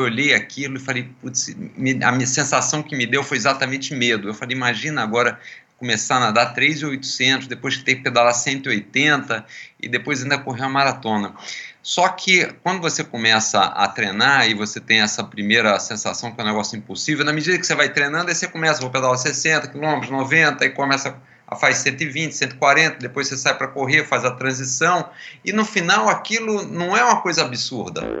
Eu olhei aquilo e falei, putz, a minha sensação que me deu foi exatamente medo. Eu falei, imagina agora começar a nadar 3.800, depois ter que pedalar 180 e depois ainda correr uma maratona. Só que quando você começa a treinar e você tem essa primeira sensação que é um negócio impossível, na medida que você vai treinando, aí você começa, vou pedalar 60 km, 90, aí começa a faz 120, 140, depois você sai para correr, faz a transição, e no final aquilo não é uma coisa absurda.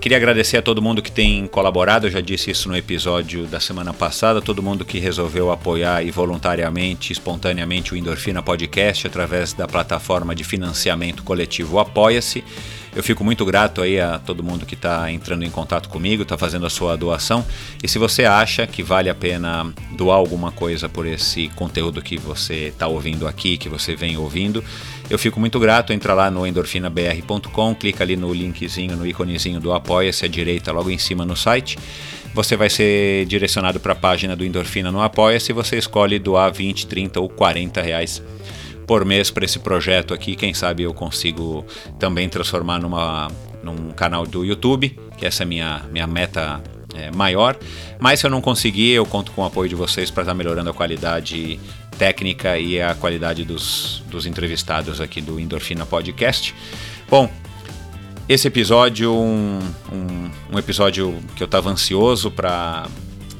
Queria agradecer a todo mundo que tem colaborado, eu já disse isso no episódio da semana passada, todo mundo que resolveu apoiar e voluntariamente, espontaneamente o Endorfina Podcast através da plataforma de financiamento coletivo Apoia-se. Eu fico muito grato aí a todo mundo que está entrando em contato comigo, está fazendo a sua doação. E se você acha que vale a pena doar alguma coisa por esse conteúdo que você está ouvindo aqui, que você vem ouvindo, eu fico muito grato. Entra lá no endorfinabr.com, clica ali no linkzinho, no íconezinho do Apoia-se à direita, logo em cima no site. Você vai ser direcionado para a página do Endorfina no Apoia-se você escolhe doar 20, 30 ou 40 reais por mês para esse projeto aqui. Quem sabe eu consigo também transformar numa, num canal do YouTube, que essa é a minha, minha meta é, maior. Mas se eu não conseguir, eu conto com o apoio de vocês para estar tá melhorando a qualidade técnica e a qualidade dos, dos entrevistados aqui do Endorfina Podcast. Bom, esse episódio, um, um, um episódio que eu estava ansioso para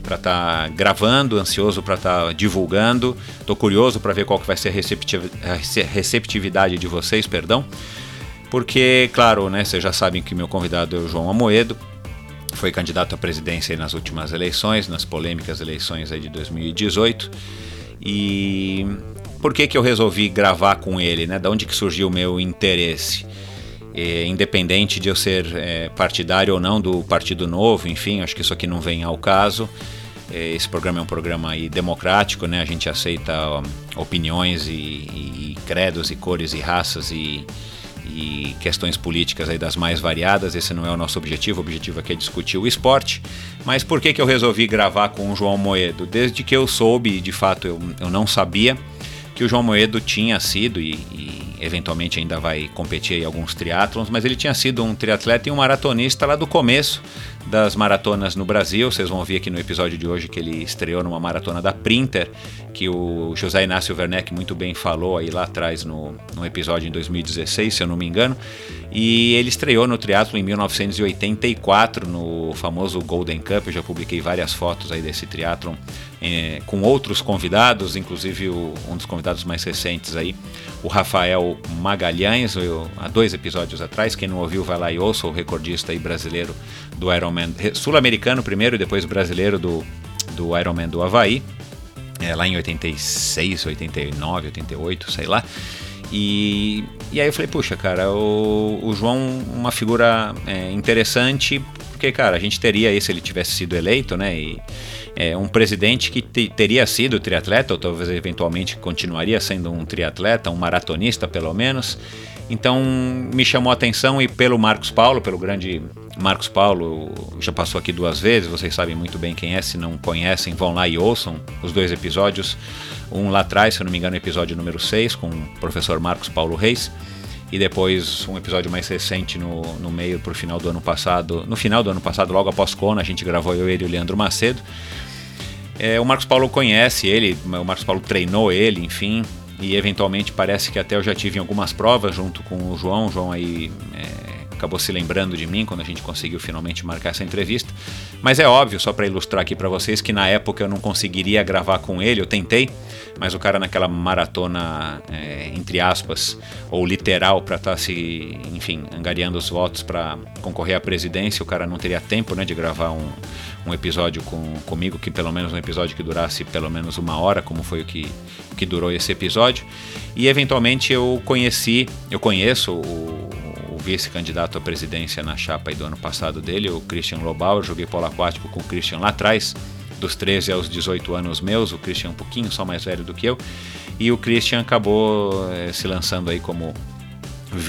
para estar tá gravando, ansioso para estar tá divulgando. Estou curioso para ver qual que vai ser a receptividade de vocês, perdão. Porque, claro, né, vocês já sabem que meu convidado é o João Amoedo, foi candidato à presidência nas últimas eleições, nas polêmicas eleições aí de 2018. E por que, que eu resolvi gravar com ele? Né? Da onde que surgiu o meu interesse? É, independente de eu ser é, partidário ou não do Partido Novo, enfim, acho que isso aqui não vem ao caso. É, esse programa é um programa aí democrático, né? A gente aceita opiniões e, e, credos e cores e raças e, e questões políticas aí das mais variadas. Esse não é o nosso objetivo. O objetivo aqui é discutir o esporte. Mas por que, que eu resolvi gravar com o João Moedo? Desde que eu soube, de fato eu, eu não sabia, que o João Moedo tinha sido e, e eventualmente ainda vai competir em alguns triatlons, mas ele tinha sido um triatleta e um maratonista lá do começo das maratonas no Brasil. Vocês vão ouvir aqui no episódio de hoje que ele estreou numa maratona da Printer, que o José Inácio Werneck muito bem falou aí lá atrás no, no episódio em 2016, se eu não me engano. E ele estreou no triatlo em 1984 no famoso Golden Cup. Eu já publiquei várias fotos aí desse triatlon é, com outros convidados, inclusive o, um dos convidados mais recentes aí, o Rafael Magalhães, eu, há dois episódios atrás. Quem não ouviu, vai lá e ouça o recordista aí brasileiro do Ironman, sul-americano primeiro e depois brasileiro do, do Ironman do Havaí, é, lá em 86, 89, 88, sei lá. E, e aí eu falei, puxa, cara, o, o João, uma figura é, interessante, porque, cara, a gente teria, se ele tivesse sido eleito, né, e, é, um presidente que te, teria sido triatleta, ou talvez eventualmente continuaria sendo um triatleta, um maratonista pelo menos, Então me chamou a atenção e pelo Marcos Paulo, pelo grande Marcos Paulo, já passou aqui duas vezes, vocês sabem muito bem quem é, se não conhecem, vão lá e ouçam os dois episódios. Um lá atrás, se eu não me engano, episódio número 6, com o professor Marcos Paulo Reis e depois um episódio mais recente no, no meio pro final do ano passado, no final do ano passado, logo após Kona, a gente gravou eu, ele e o Leandro Macedo. É, o Marcos Paulo conhece ele, o Marcos Paulo treinou ele, enfim, e eventualmente parece que até eu já tive algumas provas junto com o João, o João aí é, acabou se lembrando de mim quando a gente conseguiu finalmente marcar essa entrevista. Mas é óbvio, só para ilustrar aqui para vocês, que na época eu não conseguiria gravar com ele, eu tentei, mas o cara naquela maratona, é, entre aspas, ou literal, para estar tá se, enfim, angariando os votos para concorrer à presidência, o cara não teria tempo né, de gravar um, um episódio com, comigo, que pelo menos um episódio que durasse pelo menos uma hora, como foi o que, que durou esse episódio. E eventualmente eu conheci, eu conheço o, vice-candidato à presidência na chapa do ano passado dele, o Christian Lobau. Eu joguei polo aquático com o Christian lá atrás, dos 13 aos 18 anos meus. O Christian é um pouquinho só mais velho do que eu. E o Christian acabou eh, se lançando aí como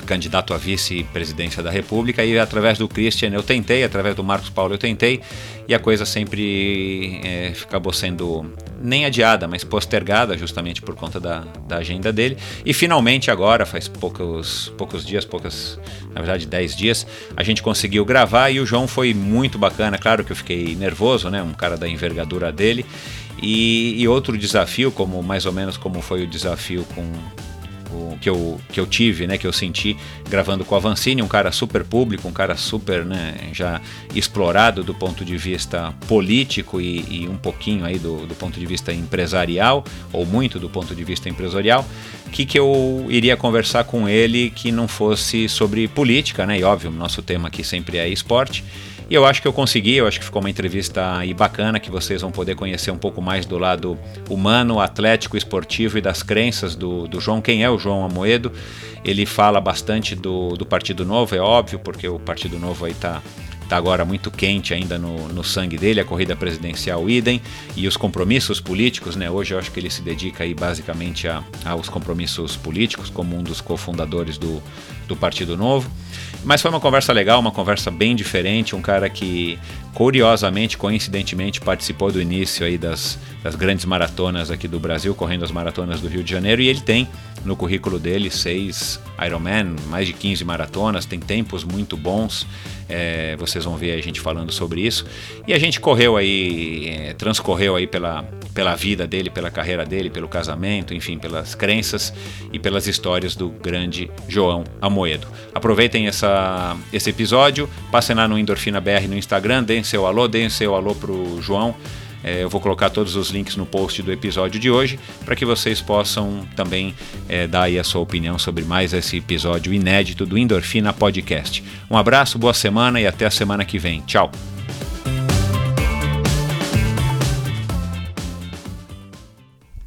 candidato a vice-presidência da República e através do Christian eu tentei, através do Marcos Paulo eu tentei e a coisa sempre é, acabou sendo nem adiada, mas postergada justamente por conta da, da agenda dele. E finalmente agora, faz poucos, poucos dias, poucas, na verdade 10 dias, a gente conseguiu gravar e o João foi muito bacana, claro que eu fiquei nervoso, né, um cara da envergadura dele. E, e outro desafio, como mais ou menos como foi o desafio com o, que, eu, que eu tive, né, que eu senti gravando com o Avancini, um cara super público, um cara super né, já explorado do ponto de vista político e, e um pouquinho aí do, do ponto de vista empresarial, ou muito do ponto de vista empresarial, que, que eu iria conversar com ele que não fosse sobre política, né? E óbvio, nosso tema aqui sempre é esporte. E eu acho que eu consegui, eu acho que ficou uma entrevista aí bacana, que vocês vão poder conhecer um pouco mais do lado humano, atlético, esportivo e das crenças do, do João. Quem é o João Amoedo? Ele fala bastante do, do Partido Novo, é óbvio, porque o Partido Novo aí tá está agora muito quente ainda no, no, sangue dele, a corrida presidencial idem, e os compromissos políticos, né? Hoje eu acho que ele se dedica aí basicamente a, aos compromissos políticos, como um dos cofundadores do, do Partido Novo. Mas foi uma conversa legal, uma conversa bem diferente, um cara que curiosamente, coincidentemente, participou do início aí das, das grandes maratonas aqui do Brasil, correndo as maratonas do Rio de Janeiro, e ele tem no currículo dele seis Ironman, mais de 15 maratonas, tem tempos muito bons. É, vocês vão ver a gente falando sobre isso. E a gente correu aí, é, transcorreu aí pela, pela vida dele, pela carreira dele, pelo casamento, enfim, pelas crenças e pelas histórias do grande João Amoedo. Aproveitem essa, esse episódio, passem lá no Endorfina BR no Instagram, deem seu alô, deem seu alô pro João. É, eu vou colocar todos os links no post do episódio de hoje para que vocês possam também é, dar aí a sua opinião sobre mais esse episódio inédito do Endorfina Podcast. Um abraço, boa semana e até a semana que vem. Tchau!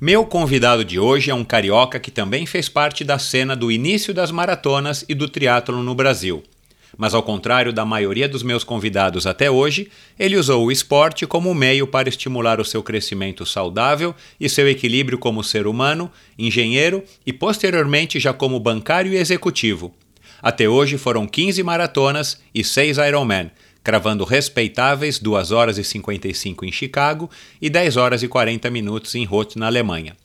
Meu convidado de hoje é um carioca que também fez parte da cena do início das maratonas e do triatlo no Brasil. Mas ao contrário da maioria dos meus convidados até hoje, ele usou o esporte como meio para estimular o seu crescimento saudável e seu equilíbrio como ser humano, engenheiro e posteriormente já como bancário e executivo. Até hoje foram 15 maratonas e 6 Ironman, cravando respeitáveis 2 horas e 55 em Chicago e 10 horas e 40 minutos em Roth, na Alemanha.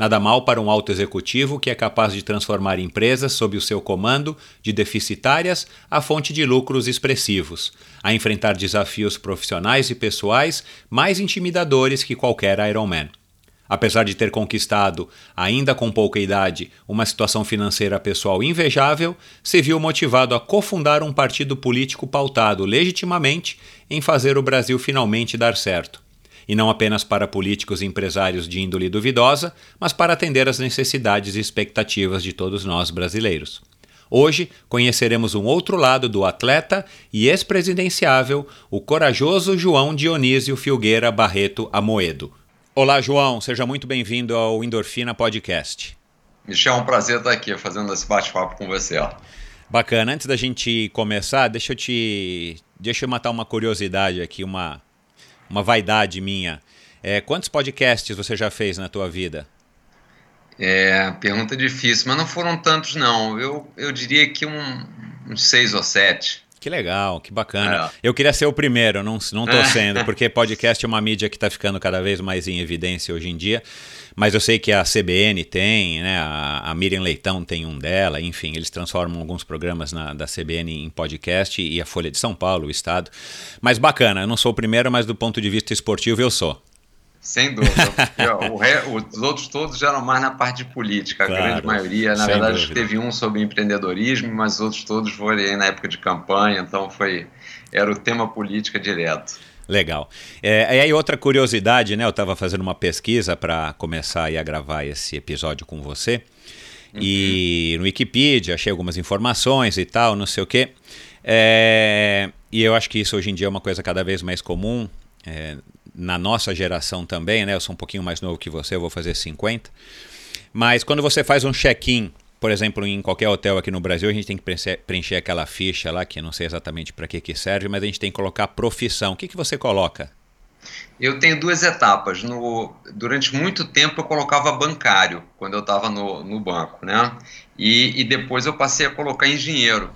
Nada mal para um alto executivo que é capaz de transformar empresas sob o seu comando de deficitárias a fonte de lucros expressivos, a enfrentar desafios profissionais e pessoais mais intimidadores que qualquer Ironman. Apesar de ter conquistado, ainda com pouca idade, uma situação financeira pessoal invejável, se viu motivado a cofundar um partido político pautado legitimamente em fazer o Brasil finalmente dar certo e não apenas para políticos e empresários de índole duvidosa, mas para atender às necessidades e expectativas de todos nós brasileiros. Hoje conheceremos um outro lado do atleta e ex-presidenciável, o corajoso João Dionísio Filgueira Barreto Amoedo. Olá, João, seja muito bem-vindo ao Endorfina Podcast. Michel, é um prazer estar aqui fazendo esse bate-papo com você. Bacana. Antes da gente começar, deixa eu te. Deixa eu matar uma curiosidade aqui, uma, uma vaidade minha. É, quantos podcasts você já fez na tua vida? É, pergunta difícil, mas não foram tantos, não. Eu, eu diria que um, uns seis ou sete. Que legal, que bacana. É. Eu queria ser o primeiro, não, não tô sendo, porque podcast é uma mídia que está ficando cada vez mais em evidência hoje em dia. Mas eu sei que a CBN tem, né? A, a Miriam Leitão tem um dela, enfim, eles transformam alguns programas na, da CBN em podcast e a Folha de São Paulo, o Estado. Mas bacana, eu não sou o primeiro, mas do ponto de vista esportivo eu sou. Sem dúvida. os outros todos já eram mais na parte de política, a claro, grande maioria. Na verdade, dúvida. teve um sobre empreendedorismo, mas os outros todos foram na época de campanha, então foi era o tema política direto. Legal. É, e aí outra curiosidade, né? Eu estava fazendo uma pesquisa para começar a gravar esse episódio com você. Uhum. E no Wikipedia achei algumas informações e tal, não sei o quê. É, e eu acho que isso hoje em dia é uma coisa cada vez mais comum. É, na nossa geração também, né? Eu sou um pouquinho mais novo que você, eu vou fazer 50. Mas quando você faz um check-in, por exemplo, em qualquer hotel aqui no Brasil, a gente tem que preencher, aquela ficha lá, que não sei exatamente para que, que serve, mas a gente tem que colocar profissão. O que, que você coloca? Eu tenho duas etapas. No, durante muito tempo eu colocava bancário, quando eu estava no, no banco, né? E, e depois eu passei a colocar engenheiro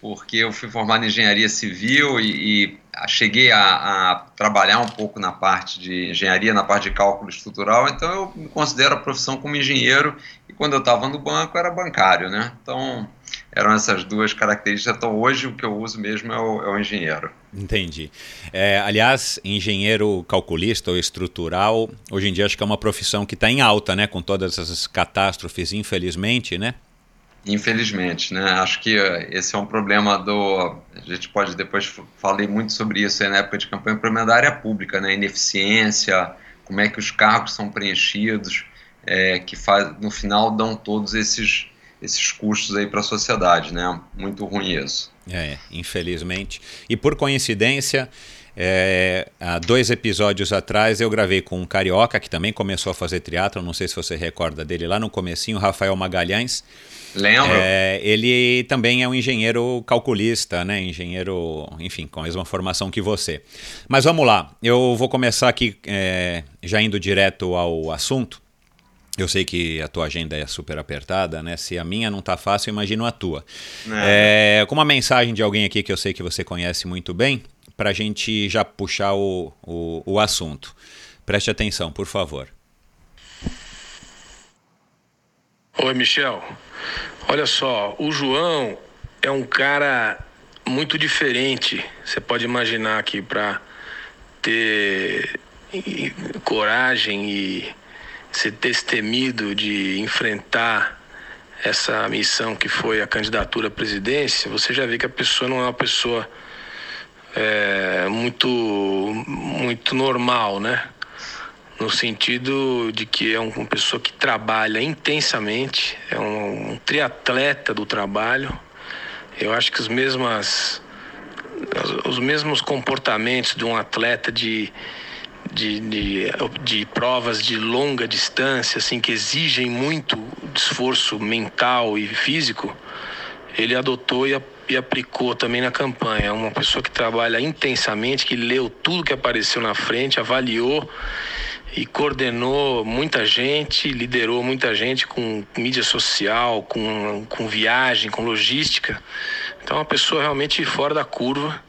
porque eu fui formado em engenharia civil e, e cheguei a, a, trabalhar um pouco na parte de engenharia, na parte de cálculo estrutural, então eu me considero a profissão como engenheiro e quando eu estava no banco era bancário, né? Então eram essas duas características. Então hoje o que eu uso mesmo é o, é o engenheiro. Entendi. É, aliás, engenheiro calculista ou estrutural, hoje em dia acho que é uma profissão que está em alta, né? Com todas essas catástrofes, infelizmente, né? Infelizmente, né? Acho que eh, esse é um problema do. A gente pode depois falei muito sobre isso na época de campanha, o problema da área pública, né? Ineficiência, como é que os cargos são preenchidos, é, que faz, no final dão todos esses esses custos aí para a sociedade, né? Muito ruim isso. É, infelizmente. E por coincidência, é, há dois episódios atrás eu gravei com um carioca que também começou a fazer triatlo, não sei se você recorda dele lá no comecinho, Rafael Magalhães. Lembro. É, ele também é um engenheiro calculista, né? Engenheiro, enfim, com a mesma formação que você. Mas vamos lá, eu vou começar aqui é, já indo direto ao assunto. Eu sei que a tua agenda é super apertada, né? Se a minha não tá fácil, imagino a tua. É. É, com uma mensagem de alguém aqui que eu sei que você conhece muito bem, para a gente já puxar o, o, o assunto. Preste atenção, por favor. Oi, Michel. Olha só, o João é um cara muito diferente. Você pode imaginar aqui para ter coragem e ser destemido de enfrentar essa missão que foi a candidatura à presidência, você já vê que a pessoa não é uma pessoa é, muito muito normal, né? No sentido de que é uma pessoa que trabalha intensamente, é um, triatleta do trabalho. Eu acho que os mesmas os mesmos comportamentos de um atleta de, de, de, de, provas de longa distância, assim, que exigem muito esforço mental e físico, ele adotou e, e aplicou também na campanha. É uma pessoa que trabalha intensamente, que leu tudo que apareceu na frente, avaliou e coordenou muita gente, liderou muita gente com mídia social, com, com viagem, com logística. Então, uma pessoa realmente fora da curva.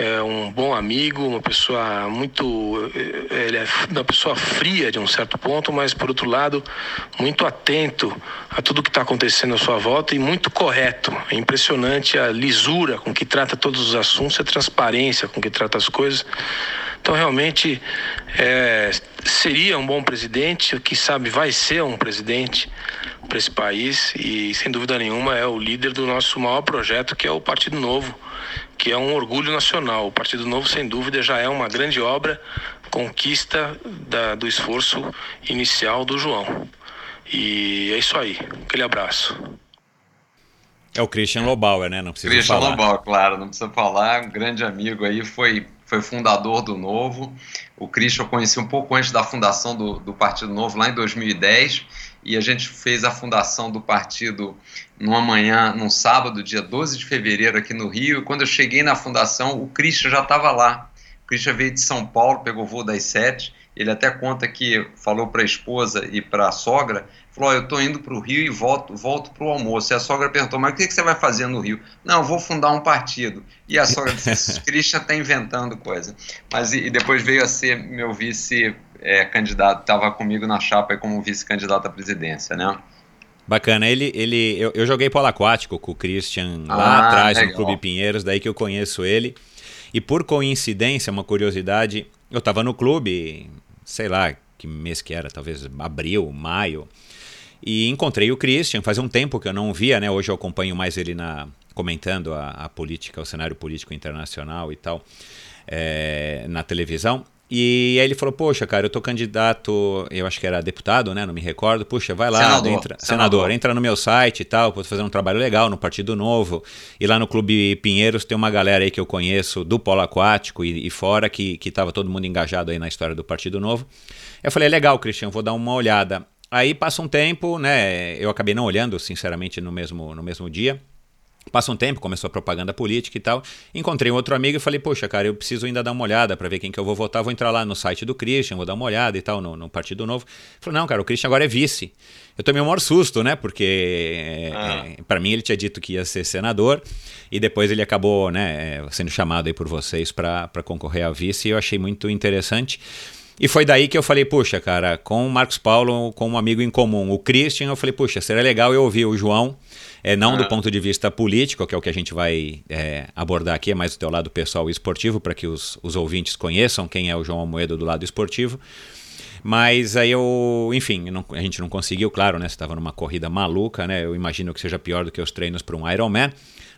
É um bom amigo, uma pessoa muito. Ele é uma pessoa fria de um certo ponto, mas por outro lado, muito atento a tudo que está acontecendo à sua volta e muito correto. É impressionante a lisura com que trata todos os assuntos, a transparência com que trata as coisas. Então, realmente, é, seria um bom presidente, que sabe vai ser um presidente para esse país e, sem dúvida nenhuma, é o líder do nosso maior projeto, que é o Partido Novo, que é um orgulho nacional. O Partido Novo, sem dúvida, já é uma grande obra, conquista da, do esforço inicial do João. E é isso aí. Aquele abraço. É o Christian Lobauer, né? Não precisa Christian falar. Christian Lobauer, claro, não precisa falar. Um grande amigo aí, foi foi fundador do Novo. O Christian eu conheci um pouco antes da fundação do, do Partido Novo, lá em 2010, e a gente fez a fundação do partido numa manhã, num sábado, dia 12 de fevereiro, aqui no Rio, e quando eu cheguei na fundação, o Christian já estava lá. O Christian veio de São Paulo, pegou voo das sete, Ele até conta que falou para a esposa e para a sogra, falou, oh, eu estou indo para o Rio e volto, volto para o almoço. E a sogra perguntou, mas o que, que você vai fazer no Rio? Não, vou fundar um partido. E a sogra disse, Christian está inventando coisa. Mas e, e, depois veio a ser meu vice-candidato, é, estava comigo na chapa como vice-candidato à presidência, né? Bacana, ele, ele eu, eu joguei polo aquático com o Christian ah, lá atrás legal. no Clube Pinheiros, daí que eu conheço ele. E por coincidência, uma curiosidade, eu estava no clube, sei lá que mês que era, talvez abril, maio, e encontrei o Christian, faz um tempo que eu não via, né? Hoje eu acompanho mais ele na comentando a, a política, o cenário político internacional e tal, é, na televisão. E aí ele falou, poxa, cara, eu tô candidato, eu acho que era deputado, né? Não me recordo. Puxa, vai lá, senador, entra, senador. senador entra no meu site e tal, posso fazer um trabalho legal no Partido Novo. E lá no Clube Pinheiros tem uma galera aí que eu conheço do polo aquático e, e fora, que, que tava todo mundo engajado aí na história do Partido Novo. Eu falei, legal, Cristian, vou dar uma olhada. Aí passa um tempo, né? Eu acabei não olhando, sinceramente, no mesmo, no mesmo dia. Passa um tempo, começou a propaganda política e tal. Encontrei um outro amigo e falei, poxa, cara, eu preciso ainda dar uma olhada para ver quem que eu vou votar. Vou entrar lá no site do Christian, vou dar uma olhada e tal, no, no Partido Novo. Falou, não, cara, o Christian agora é vice. Eu tomei um maior susto, né? Porque ah. é, para mim ele tinha dito que ia ser senador e depois ele acabou, né, sendo chamado aí por vocês para concorrer a vice e eu achei muito interessante. E foi daí que eu falei, puxa, cara, com o Marcos Paulo, com um amigo em comum, o Christian, eu falei, puxa, seria legal eu ouvir o João é, não ah. do ponto de vista político, que é o que a gente vai é, abordar aqui, é mais do teu lado pessoal e esportivo, para que os, os ouvintes conheçam quem é o João Almoedo do lado esportivo. Mas aí eu, enfim, não, a gente não conseguiu, claro, né? Você estava numa corrida maluca, né? Eu imagino que seja pior do que os treinos para um Ironman,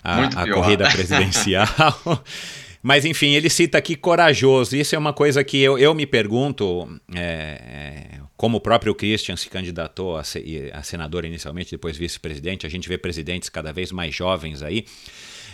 a, a corrida presidencial. Mas enfim, ele cita aqui corajoso. Isso é uma coisa que eu, eu me pergunto, é, é como o próprio Christian se candidatou a, a senador inicialmente, depois vice-presidente, a gente vê presidentes cada vez mais jovens aí.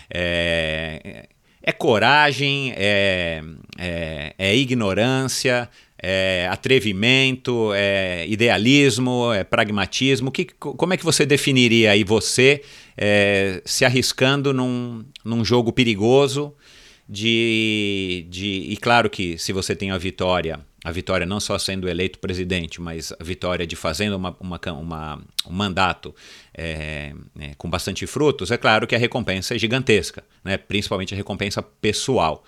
É, é coragem, é, é, é ignorância, é atrevimento, é idealismo, é pragmatismo. Que, como é que você definiria aí você é, se arriscando num, num jogo perigoso? De, de, e claro que se você tem a vitória a vitória não só sendo eleito presidente, mas a vitória de fazendo uma, uma, uma um mandato é, é, com bastante frutos, é claro que a recompensa é gigantesca, né? principalmente a recompensa pessoal.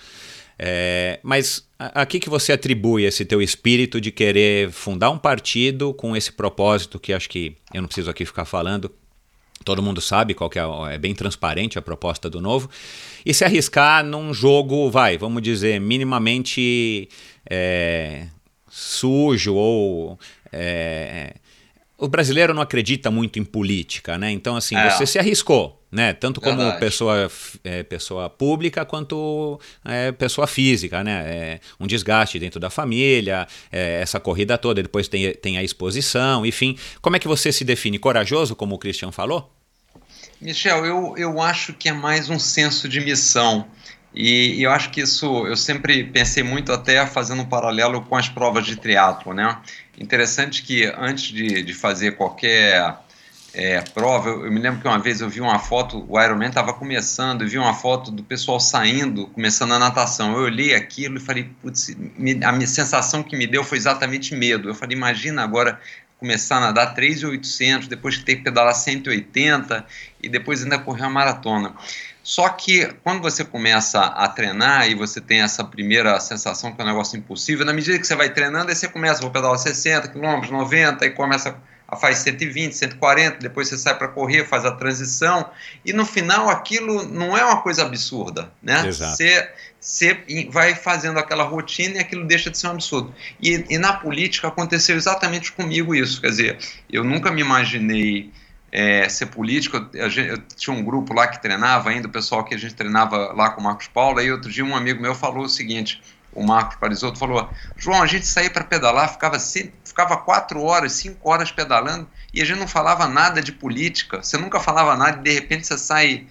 É, mas a, a que, que você atribui esse teu espírito de querer fundar um partido com esse propósito que acho que eu não preciso aqui ficar falando, todo mundo sabe qual que é, é bem transparente a proposta do novo, e se arriscar num jogo, vai, vamos dizer, minimamente é, sujo ou. É, o brasileiro não acredita muito em política, né? Então, assim, é. você se arriscou, né? Tanto como pessoa, é, pessoa pública quanto é, pessoa física, né? É, um desgaste dentro da família, é, essa corrida toda, depois tem, tem a exposição, enfim. Como é que você se define? Corajoso, como o Christian falou? Michel, eu, eu acho que é mais um senso de missão. E, e, eu acho que isso, eu sempre pensei muito até fazendo um paralelo com as provas de triatlo, né? Interessante que antes de, de fazer qualquer é, prova, eu, eu, me lembro que uma vez eu vi uma foto, o Ironman estava começando, eu vi uma foto do pessoal saindo, começando a natação. Eu olhei aquilo e falei, putz, a minha sensação que me deu foi exatamente medo. Eu falei, imagina agora começar a nadar 3,800, depois ter que pedalar 180 e depois ainda correr uma maratona. Só que quando você começa a treinar e você tem essa primeira sensação que é um negócio impossível, na medida que você vai treinando, aí você começa, vou pedalar 60 km, 90, aí começa a faz 120, 140, depois você sai para correr, faz a transição, e no final aquilo não é uma coisa absurda, né? Você, você vai fazendo aquela rotina e aquilo deixa de ser um absurdo. E, e na política aconteceu exatamente comigo isso, quer dizer, eu nunca me imaginei é, ser político. Eu, eu, tinha um grupo lá que treinava ainda, o pessoal que a gente treinava lá com o Marcos Paulo. Aí outro dia um amigo meu falou o seguinte: o Marcos Parisotto falou: João, a gente saía para pedalar, ficava, ficava quatro horas, cinco horas pedalando e a gente não falava nada de política. Você nunca falava nada e de repente você sai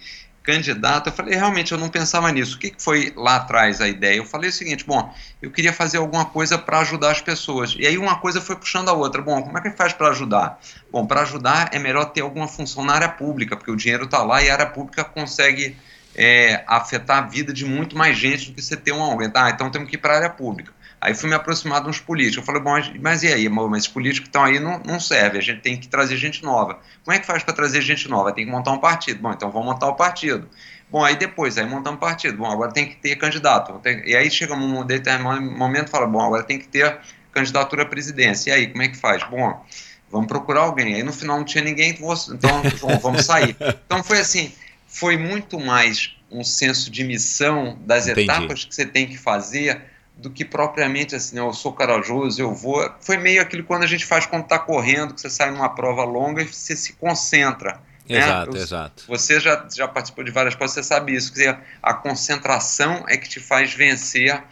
candidato. Eu falei, realmente, eu não pensava nisso. O que foi lá atrás a ideia? Eu falei o seguinte: bom, eu queria fazer alguma coisa para ajudar as pessoas. E aí uma coisa foi puxando a outra. Bom, como é que faz para ajudar? Bom, para ajudar é melhor ter alguma função na área pública, porque o dinheiro está lá e a área pública consegue é, afetar a vida de muito mais gente do que você ter um ONG. Ah, então temos que ir para a área pública. Aí fui me aproximar de uns políticos. Eu falei, bom, mas, e aí? Mas os políticos que estão aí não, não servem, a gente tem que trazer gente nova. Como é que faz para trazer gente nova? Tem que montar um partido. Bom, então vamos montar o partido. Bom, aí depois, aí montamos um partido. Bom, agora tem que ter candidato. e aí chega um determinado momento e fala, bom, agora tem que ter candidatura à presidência. E aí, como é que faz? Bom, vamos procurar alguém. Aí no final não tinha ninguém, então vamos sair. Então foi assim, foi muito mais um senso de missão das Entendi. etapas que você tem que fazer do que propriamente assim, eu sou corajoso, eu vou. Foi meio aquilo quando a gente faz quando está correndo, que você sai numa prova longa e você se concentra. Né? Exato, né? exato. Você já, já participou de várias coisas, você sabe isso. Quer dizer, a concentração é que te faz vencer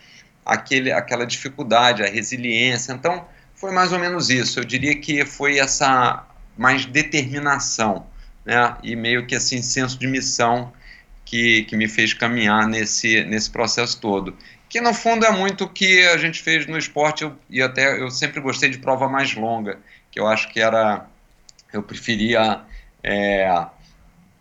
aquele, aquela dificuldade, a resiliência. Então, foi mais ou menos isso. Eu diria que foi essa mais determinação, né? E meio que assim, senso de missão que, que me fez caminhar nesse, nesse processo todo que no fundo é muito o que a gente fez no esporte eu, e até eu sempre gostei de prova mais longa, que eu acho que era eu preferia é,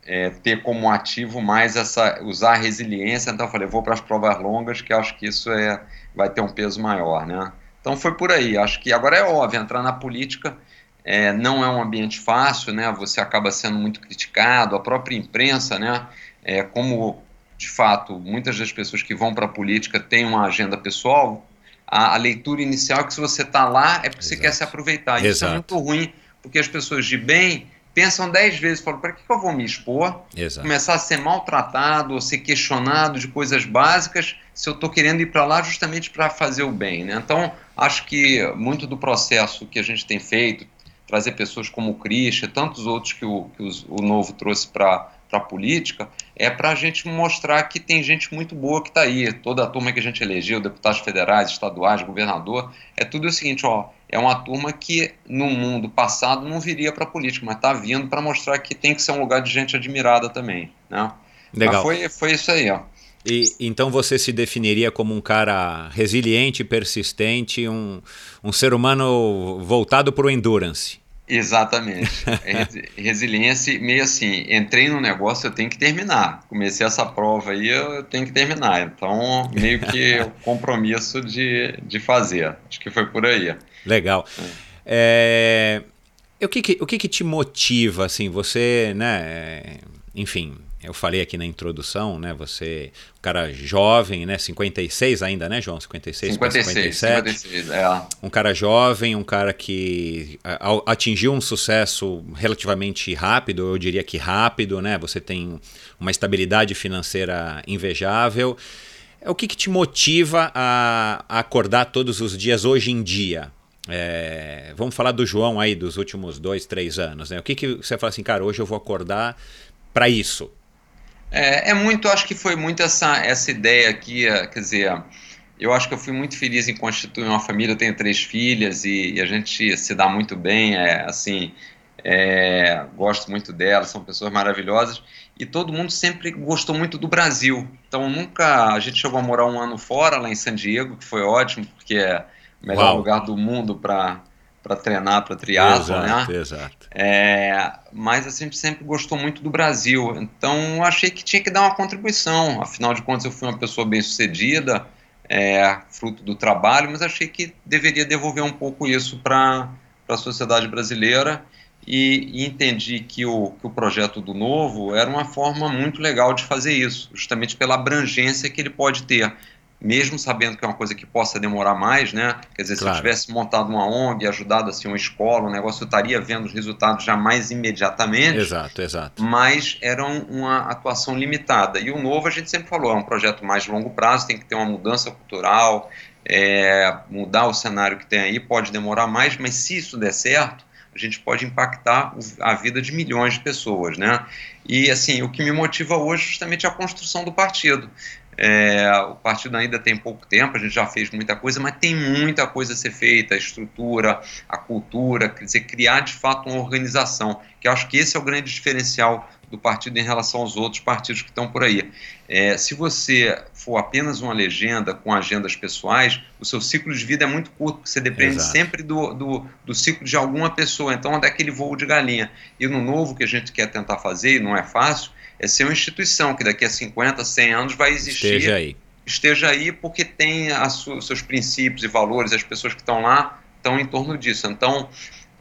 é, ter como ativo mais essa usar a resiliência, então eu falei vou para as provas longas que acho que isso é vai ter um peso maior, né? Então foi por aí. Acho que agora é óbvio entrar na política é, não é um ambiente fácil, né? Você acaba sendo muito criticado, a própria imprensa, né? É, como de fato, muitas das pessoas que vão para a política têm uma agenda pessoal, a, a leitura inicial é que se você está lá é porque Exato. você quer se aproveitar. Exato. Isso é muito ruim, porque as pessoas de bem pensam dez vezes, falam, para que, que eu vou me expor? Exato. Começar a ser maltratado ou ser questionado de coisas básicas se eu estou querendo ir para lá justamente para fazer o bem. Né? Então, acho que muito do processo que a gente tem feito, trazer pessoas como o Christian, tantos outros que o, que os, o Novo trouxe para a política, é para a gente mostrar que tem gente muito boa que está aí. Toda a turma que a gente elegeu, deputados federais, estaduais, governador, é tudo o seguinte, ó, é uma turma que no mundo passado não viria para a política, mas está vindo para mostrar que tem que ser um lugar de gente admirada também. Né? Legal. Mas foi, foi isso aí, ó. E, então você se definiria como um cara resiliente, persistente, um, um ser humano voltado para o endurance? Exatamente. É resiliência, meio assim, entrei no negócio, eu tenho que terminar. Comecei essa prova aí, eu tenho que terminar. Então, meio que o compromisso de, de fazer. Acho que foi por aí. Legal. É. É, o que, que o que, que, te motiva, assim, você, né, enfim, eu falei aqui na introdução, né? Você, um cara jovem, né? 56 ainda, né, João? 56, 56 57. 56, é. Um cara jovem, um cara que atingiu um sucesso relativamente rápido, eu diria que rápido, né? Você tem uma estabilidade financeira invejável. É o que, que te motiva a, a acordar todos os dias hoje em dia? É, vamos falar do João aí dos últimos dois, três anos, né? O que, que você fala assim, cara, hoje eu vou acordar para isso? É, é, muito, acho que foi muito essa, essa ideia aqui, é, quer dizer, eu acho que eu fui muito feliz em constituir uma família, eu tenho três filhas e, e a gente se dá muito bem, é, assim, é, gosto muito delas, são pessoas maravilhosas e todo mundo sempre gostou muito do Brasil, então nunca, a gente chegou a morar um ano fora, lá em San Diego, que foi ótimo, porque é o melhor Uau. lugar do mundo para para treinar para triatlo, né? Exato. É, mas assim, a gente sempre gostou muito do Brasil, então achei que tinha que dar uma contribuição. Afinal de contas, eu fui uma pessoa bem sucedida, é, fruto do trabalho, mas achei que deveria devolver um pouco isso para a sociedade brasileira e, e, entendi que o, que o projeto do Novo era uma forma muito legal de fazer isso, justamente pela abrangência que ele pode ter mesmo sabendo que é uma coisa que possa demorar mais, né? Quer dizer, claro. se eu tivesse montado uma ONG, ajudado assim uma escola, um negócio, eu estaria vendo os resultados já mais imediatamente. Exato, exato. Mas era uma atuação limitada. E o novo, a gente sempre falou, é um projeto mais longo prazo, tem que ter uma mudança cultural, é, mudar o cenário que tem aí, pode demorar mais, mas se isso der certo, a gente pode impactar a vida de milhões de pessoas, né? E assim, o que me motiva hoje é justamente a construção do partido. É, o partido ainda tem pouco tempo, a gente já fez muita coisa, mas tem muita coisa a ser feita, a estrutura, a cultura, quer dizer, criar de fato uma organização, que eu acho que esse é o grande diferencial do partido em relação aos outros partidos que estão por aí. É, se você for apenas uma legenda com agendas pessoais, o seu ciclo de vida é muito curto, porque você depende Exato. sempre do, do, do, ciclo de alguma pessoa, então é daquele voo de galinha. E no novo que a gente quer tentar fazer, e não é fácil, é ser uma instituição que daqui a 50, 100 anos vai existir. Esteja aí. Esteja aí porque tem os seus princípios e valores, as pessoas que estão lá estão em torno disso. Então,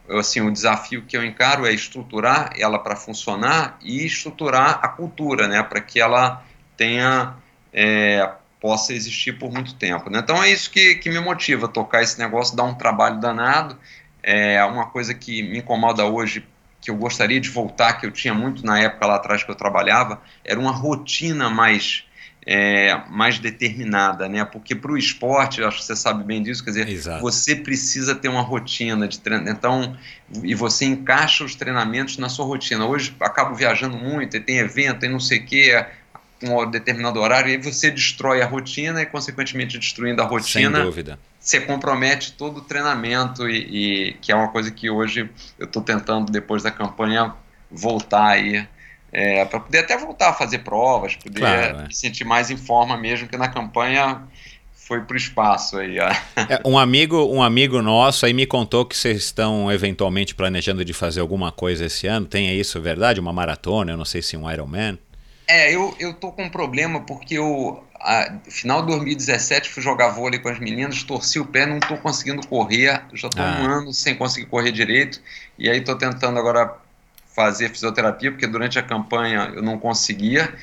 assim, o desafio que eu encaro é estruturar ela para funcionar e estruturar a cultura, né, para que ela tenha é, possa existir por muito tempo. Né? Então é isso que, que me motiva tocar esse negócio, dar um trabalho danado. É uma coisa que me incomoda hoje, que eu gostaria de voltar, que eu tinha muito na época lá atrás que eu trabalhava, era uma rotina mais é, mais determinada, né? Porque para o esporte, acho que você sabe bem disso, quer dizer, Exato. você precisa ter uma rotina de treino, então e você encaixa os treinamentos na sua rotina. Hoje acabo viajando muito, e tem evento, tem não sei o quê, um determinado horário, e aí você destrói a rotina e, consequentemente, destruindo a rotina. Sem dúvida. Você compromete todo o treinamento, e, e que é uma coisa que hoje eu estou tentando, depois da campanha, voltar aí. É, para poder até voltar a fazer provas, poder claro, é. me sentir mais em forma mesmo, que na campanha foi para o espaço aí. É, um amigo, um amigo nosso aí me contou que vocês estão eventualmente planejando de fazer alguma coisa esse ano. Tem isso, verdade? Uma maratona? Eu não sei se um Ironman. É, eu, eu tô com um problema porque eu, a, final de 2017, fui jogar vôlei com as meninas, torci o pé, não tô conseguindo correr, já tô ah. um ano sem conseguir correr direito, e aí tô tentando agora fazer fisioterapia, porque durante a campanha eu não conseguia,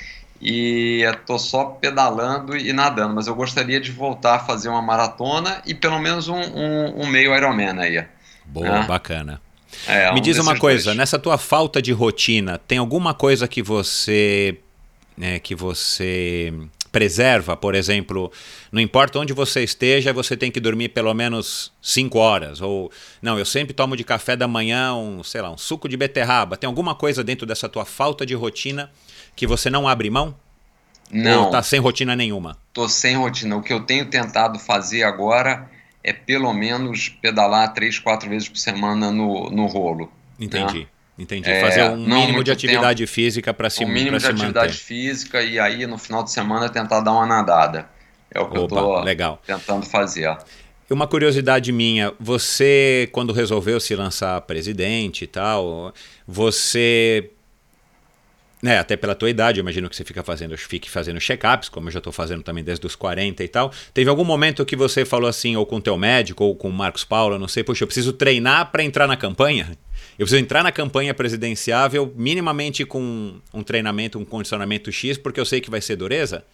e estou só pedalando e nadando, mas eu gostaria de voltar a fazer uma maratona e pelo menos um, um, um meio Ironman aí. Boa, né? bacana. É, Me diz uma coisa, dois. nessa tua falta de rotina, tem alguma coisa que você né, que você preserva, por exemplo, não importa onde você esteja, você tem que dormir pelo menos 5 horas. Ou, não, eu sempre tomo de café da manhã um, sei lá, um suco de beterraba. Tem alguma coisa dentro dessa tua falta de rotina que você não abre mão? Não. Ou tá sem rotina nenhuma? Tô sem rotina. O que eu tenho tentado fazer agora é pelo menos pedalar três, quatro vezes por semana no, no rolo. Entendi. Né? Entendi. É, Fazer um mínimo de atividade tempo, física para se Um mínimo de atividade manter. física e aí no final de semana tentar dar uma nadada. É o que Opa, eu estou tentando fazer. Uma curiosidade minha, você quando resolveu se lançar presidente e tal, você né, até pela tua idade, imagino que você fica fazendo, fique fazendo check-ups, como eu já estou fazendo também desde os 40 e tal. Teve algum momento que você falou assim, ou com o teu médico, ou com o Marcos Paulo, não sei, poxa, eu preciso treinar para entrar na campanha? Eu preciso entrar na campanha presidenciável minimamente com um treinamento, um condicionamento X, porque eu sei que vai ser dureza?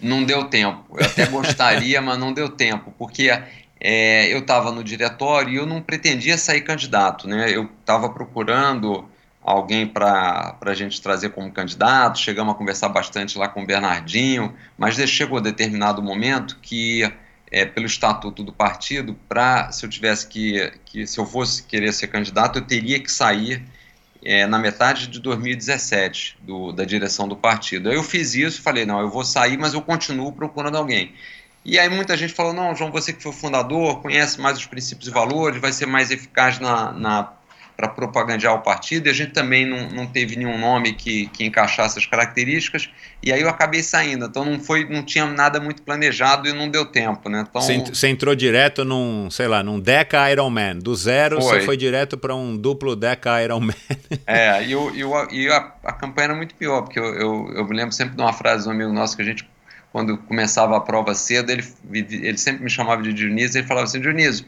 Não deu tempo. Eu até gostaria, mas não deu tempo, porque é, eu estava no diretório e eu não pretendia sair candidato, né? Eu estava procurando alguém para a gente trazer como candidato, chegamos a conversar bastante lá com o Bernardinho, mas chegou a determinado momento que, é, pelo estatuto do partido, para se eu tivesse que, que, se eu fosse querer ser candidato, eu teria que sair é, na metade de 2017 do, da direção do partido. Aí eu fiz isso, falei, não, eu vou sair, mas eu continuo procurando alguém. E aí muita gente falou, não, João, você que foi fundador, conhece mais os princípios e valores, vai ser mais eficaz na, na para propagandear o partido, e a gente também não, não teve nenhum nome que, que encaixasse as características, e aí eu acabei saindo, então não foi, não tinha nada muito planejado e não deu tempo, né? Então, você, entrou direto num, sei lá, num Deca Ironman, do zero foi. você foi direto para um duplo Deca Ironman. É, e, eu, eu, e a, a campanha era muito pior, porque eu, eu, eu me lembro sempre de uma frase de um amigo nosso que a gente quando começava a prova cedo, ele, ele sempre me chamava de Dionísio, ele falava assim, Dionísio,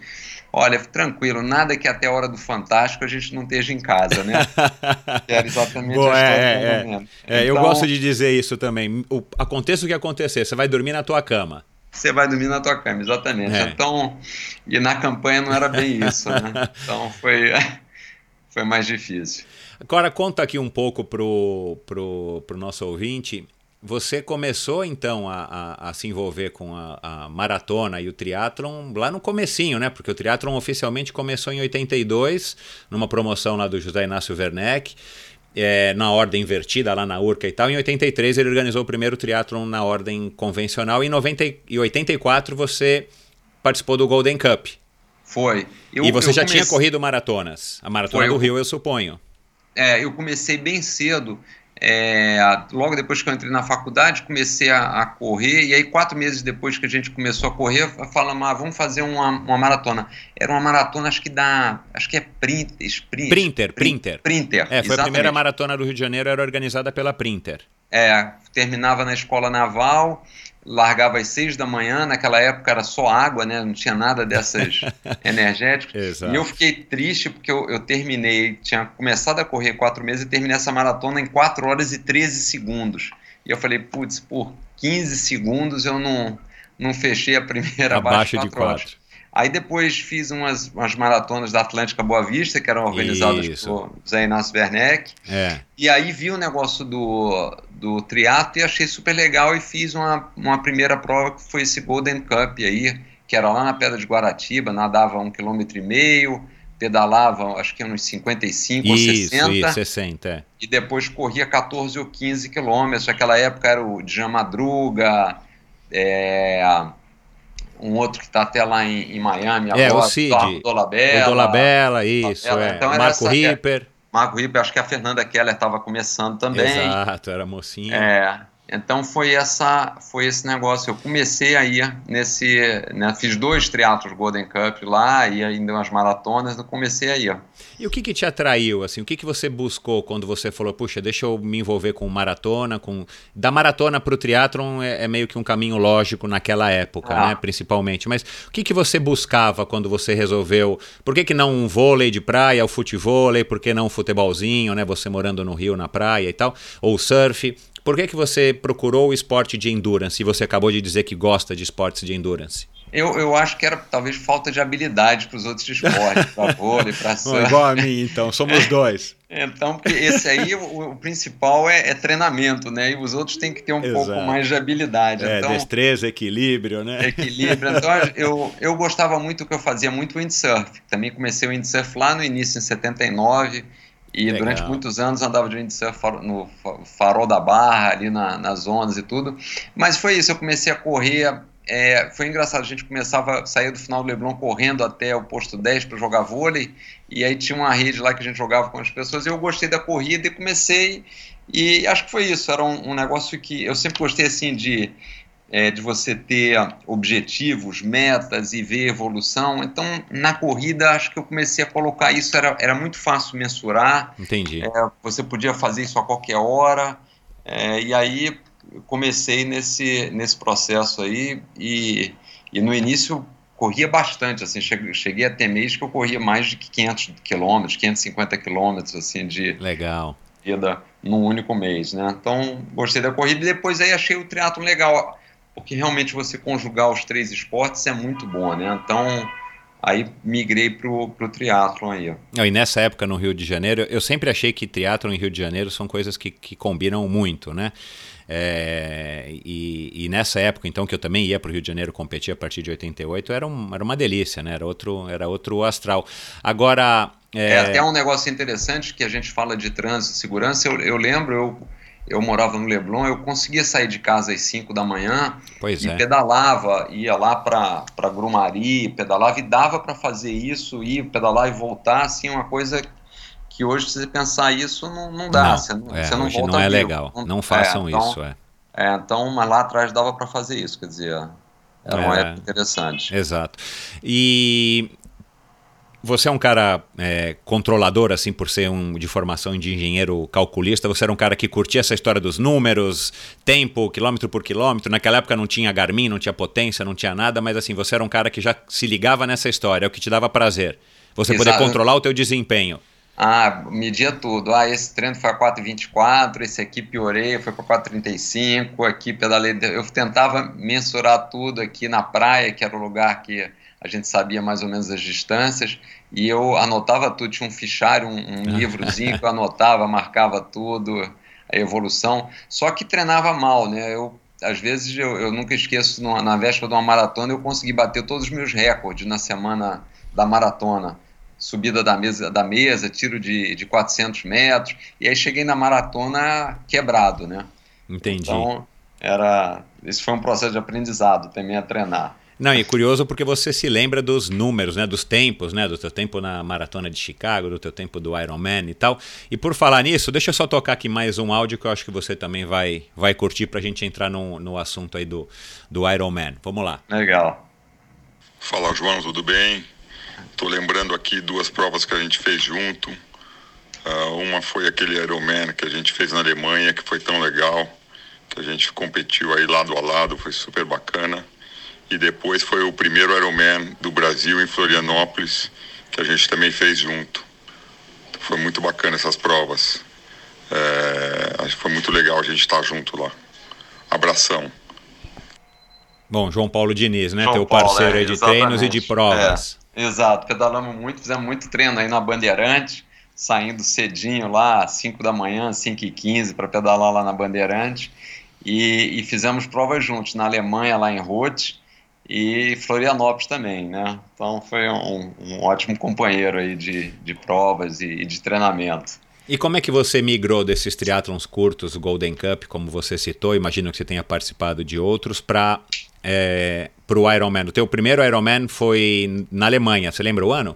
olha, tranquilo, nada que até a hora do Fantástico a gente não esteja em casa, né? era exatamente Boa, a história é, do é. É, então, eu gosto de dizer isso também. O, aconteça o que acontecer, você vai dormir na tua cama. Você vai dormir na tua cama, exatamente. É. Então, e na campanha não era bem isso, né? Então foi, foi mais difícil. Agora conta aqui um pouco pro, pro, pro nosso ouvinte você começou então a, a, a se envolver com a, a, maratona e o triatlon lá no comecinho, né? Porque o triatlon oficialmente começou em 82, numa promoção lá do José Inácio Werneck, é, na ordem invertida lá na Urca e tal. Em 83 ele organizou o primeiro triatlon na ordem convencional e em 90, e 84 você participou do Golden Cup. Foi. Eu, e você já comece... tinha corrido maratonas. A maratona Foi, do eu... Rio, eu suponho. É, eu comecei bem cedo é, logo depois que eu entrei na faculdade, comecei a, a, correr, e aí quatro meses depois que a gente começou a correr, falamos, ah, vamos fazer uma, uma, maratona. Era uma maratona, acho que da, acho que é print, sprint, Printer, Printer. Printer, É, foi exatamente. a primeira maratona do Rio de Janeiro, era organizada pela Printer. É, terminava na escola naval, largava às seis da manhã, naquela época era só água, né? não tinha nada dessas energéticas. E eu fiquei triste porque eu, eu, terminei, tinha começado a correr quatro meses e terminei essa maratona em 4 horas e 13 segundos. E eu falei, putz, por 15 segundos eu não, não fechei a primeira abaixo, abaixo de 4 horas. Aí depois fiz umas, umas maratonas da Atlântica Boa Vista, que eram organizadas Isso. por Zé Inácio Werneck. É. E aí vi o negócio do, do triatlo e achei super legal e fiz uma, uma primeira prova que foi esse Golden Cup aí, que era lá na Pedra de Guaratiba, nadava um quilômetro e meio, pedalava acho que uns 55 isso, ou 60. Isso, 60, é. E depois corria 14 ou 15 quilômetros. Naquela época era o Djan Madruga, é, um outro que está até lá em, em Miami agora, é, o Cid, Dolabella. O Dolabella, isso, é. Então, Marco Ripper. Marco Ripper, acho que a Fernanda Keller estava começando também. Exato, era mocinha. É, então foi essa, foi esse negócio. Eu comecei aí nesse, né, fiz dois triatlos Golden Cup lá e ainda umas maratonas. Eu comecei aí. E o que, que te atraiu assim? O que, que você buscou quando você falou, puxa, deixa eu me envolver com maratona, com da maratona para o triatlon é, é, meio que um caminho lógico naquela época, ah. né? Principalmente. Mas o que, que você buscava quando você resolveu? Por que, que não um vôlei de praia, o futevôlei? Por que não um futebolzinho, né? Você morando no Rio na praia e tal, ou surf? Por que, que você procurou o esporte de endurance e você acabou de dizer que gosta de esportes de endurance? Eu, eu acho que era talvez falta de habilidade para os outros esportes, para vôlei, para surf. Igual a mim, então, somos dois. Então, porque esse aí, o, o principal é, é, treinamento, né? E os outros têm que ter um Exato. pouco mais de habilidade. É, então, destreza, equilíbrio, né? Equilíbrio. Então, eu, eu gostava muito do que eu fazia, muito windsurf. Também comecei o windsurf lá no início, em 79 e Legal. durante muitos anos andava de windsurf no farol da barra, ali na, nas ondas e tudo. Mas foi isso, eu comecei a correr. É, foi engraçado, a gente começava, sair do final do Leblon correndo até o posto 10 para jogar vôlei, e aí tinha uma rede lá que a gente jogava com as pessoas, e eu gostei da corrida e comecei, e acho que foi isso, era um, um negócio que eu sempre gostei assim de é, de você ter objetivos, metas e ver evolução. Então, na corrida, acho que eu comecei a colocar isso, era, era muito fácil mensurar. Entendi. É, você podia fazer isso a qualquer hora. É, e aí, comecei nesse, nesse processo aí. E, e no início, corria bastante. Assim, cheguei, cheguei a ter mês que eu corria mais de 500 quilômetros, 550 quilômetros assim, de. Legal. Corrida num único mês, né? Então, gostei da corrida e depois aí achei o triatlo legal porque realmente você conjugar os três esportes é muito bom, né? Então, aí migrei pro, pro triatlon aí. E nessa época no Rio de Janeiro, eu sempre achei que triatlon e Rio de Janeiro são coisas que, que combinam muito, né? É, e, e, nessa época, então, que eu também ia para o Rio de Janeiro competir a partir de 88, era, um, era uma delícia, né? Era outro, era outro astral. Agora. É... é até um negócio interessante que a gente fala de trânsito e segurança. Eu, eu lembro, eu eu morava no Leblon, eu conseguia sair de casa às 5 da manhã pois e é. pedalava, ia lá para Grumari, pedalava e dava para fazer isso, ir pedalar e voltar, assim, uma coisa que hoje, se você pensar isso, não, não dá. Não, você não, é, você não, volta não é legal, não, não façam é, então, isso. É. é, então, mas lá atrás dava para fazer isso, quer dizer, era uma é. época interessante. Exato. E você é um cara é, controlador, assim, por ser um de formação de engenheiro calculista. Você era um cara que curtia essa história dos números, tempo, quilômetro por quilômetro. Naquela época não tinha Garmin, não tinha potência, não tinha nada, mas assim, você era um cara que já se ligava nessa história, é o que te dava prazer. Você Exato. poder controlar o teu desempenho. Ah, media tudo. Ah, esse treino foi a 4,24, esse aqui piorei, foi para 4,35, aqui pedalei. Eu tentava mensurar tudo aqui na praia, que era o lugar que a gente sabia mais ou menos as distâncias, e eu anotava tudo, tinha um fichário, um, um livrozinho que eu anotava, marcava tudo, a evolução, só que treinava mal, né? Eu, às vezes, eu, eu nunca esqueço, numa, na véspera de uma maratona, eu consegui bater todos os meus recordes na semana da maratona. Subida da mesa, da mesa tiro de, de 400 metros, e aí cheguei na maratona quebrado, né? Entendi. Então, era, esse foi um processo de aprendizado também a treinar. Não, e é curioso porque você se lembra dos números, né, dos tempos, né, do teu tempo na maratona de Chicago, do teu tempo do Ironman e tal. E por falar nisso, deixa eu só tocar aqui mais um áudio que eu acho que você também vai, vai curtir para a gente entrar no, no assunto aí do, do Ironman. Vamos lá. Legal. Fala, João, tudo bem? Tô lembrando aqui duas provas que a gente fez junto. Uh, uma foi aquele Ironman que a gente fez na Alemanha, que foi tão legal, que a gente competiu aí lado a lado, foi super bacana e depois foi o primeiro Ironman do Brasil em Florianópolis, que a gente também fez junto. Foi muito bacana essas provas. É, acho que foi muito legal a gente estar junto lá. Abração. Bom, João Paulo Diniz, né? João Teu parceiro é, de treinos e de provas. É, exato, pedalamos muito, fizemos muito treino aí na Bandeirante, saindo cedinho lá, 5 da manhã, 5 e 15 para pedalar lá na Bandeirante. E, e, fizemos provas juntos, na Alemanha, lá em Roth, e Florianópolis também, né? Então foi um, um ótimo companheiro aí de, de provas e, e, de treinamento. E como é que você migrou desses triatlons curtos, Golden Cup, como você citou, imagino que você tenha participado de outros, para é, o Ironman? O teu primeiro Ironman foi na Alemanha, você lembra o ano?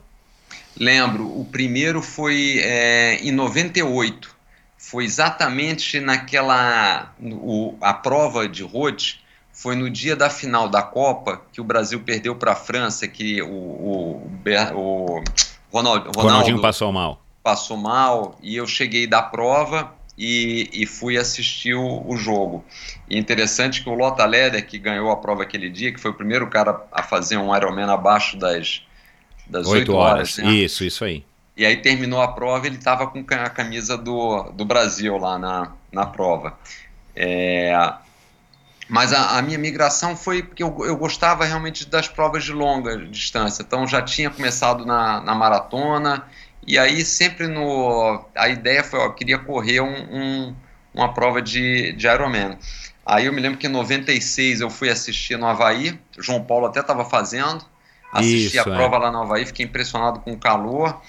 Lembro, o primeiro foi é, em 98, foi exatamente naquela, o, a prova de Roth, foi no dia da final da Copa que o Brasil perdeu para a França, que o, o, o Ronald, Ronaldo Ronaldinho passou mal. Passou mal e eu cheguei da prova e, e fui assistir o, o, jogo. E interessante que o Lota Leder, que ganhou a prova aquele dia, que foi o primeiro cara a fazer um Ironman abaixo das, das 8, 8 horas. horas né? Isso, isso aí. E aí terminou a prova ele estava com a camisa do, do Brasil lá na, na prova. É, mas a, a, minha migração foi porque eu, eu, gostava realmente das provas de longa distância. Então já tinha começado na, na maratona e aí sempre no a ideia foi ó, eu queria correr um, um, uma prova de, de Ironman. Aí eu me lembro que em 96 eu fui assistir no Havaí, João Paulo até estava fazendo, assisti Isso, a é. prova lá no Havaí, fiquei impressionado com o calor.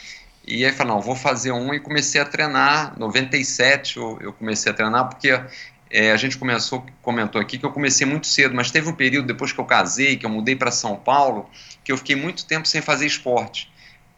E aí falei, não, vou fazer um e comecei a treinar. 97 eu, eu comecei a treinar porque é, a gente começou, comentou aqui que eu comecei muito cedo, mas teve um período depois que eu casei, que eu mudei para São Paulo, que eu fiquei muito tempo sem fazer esporte.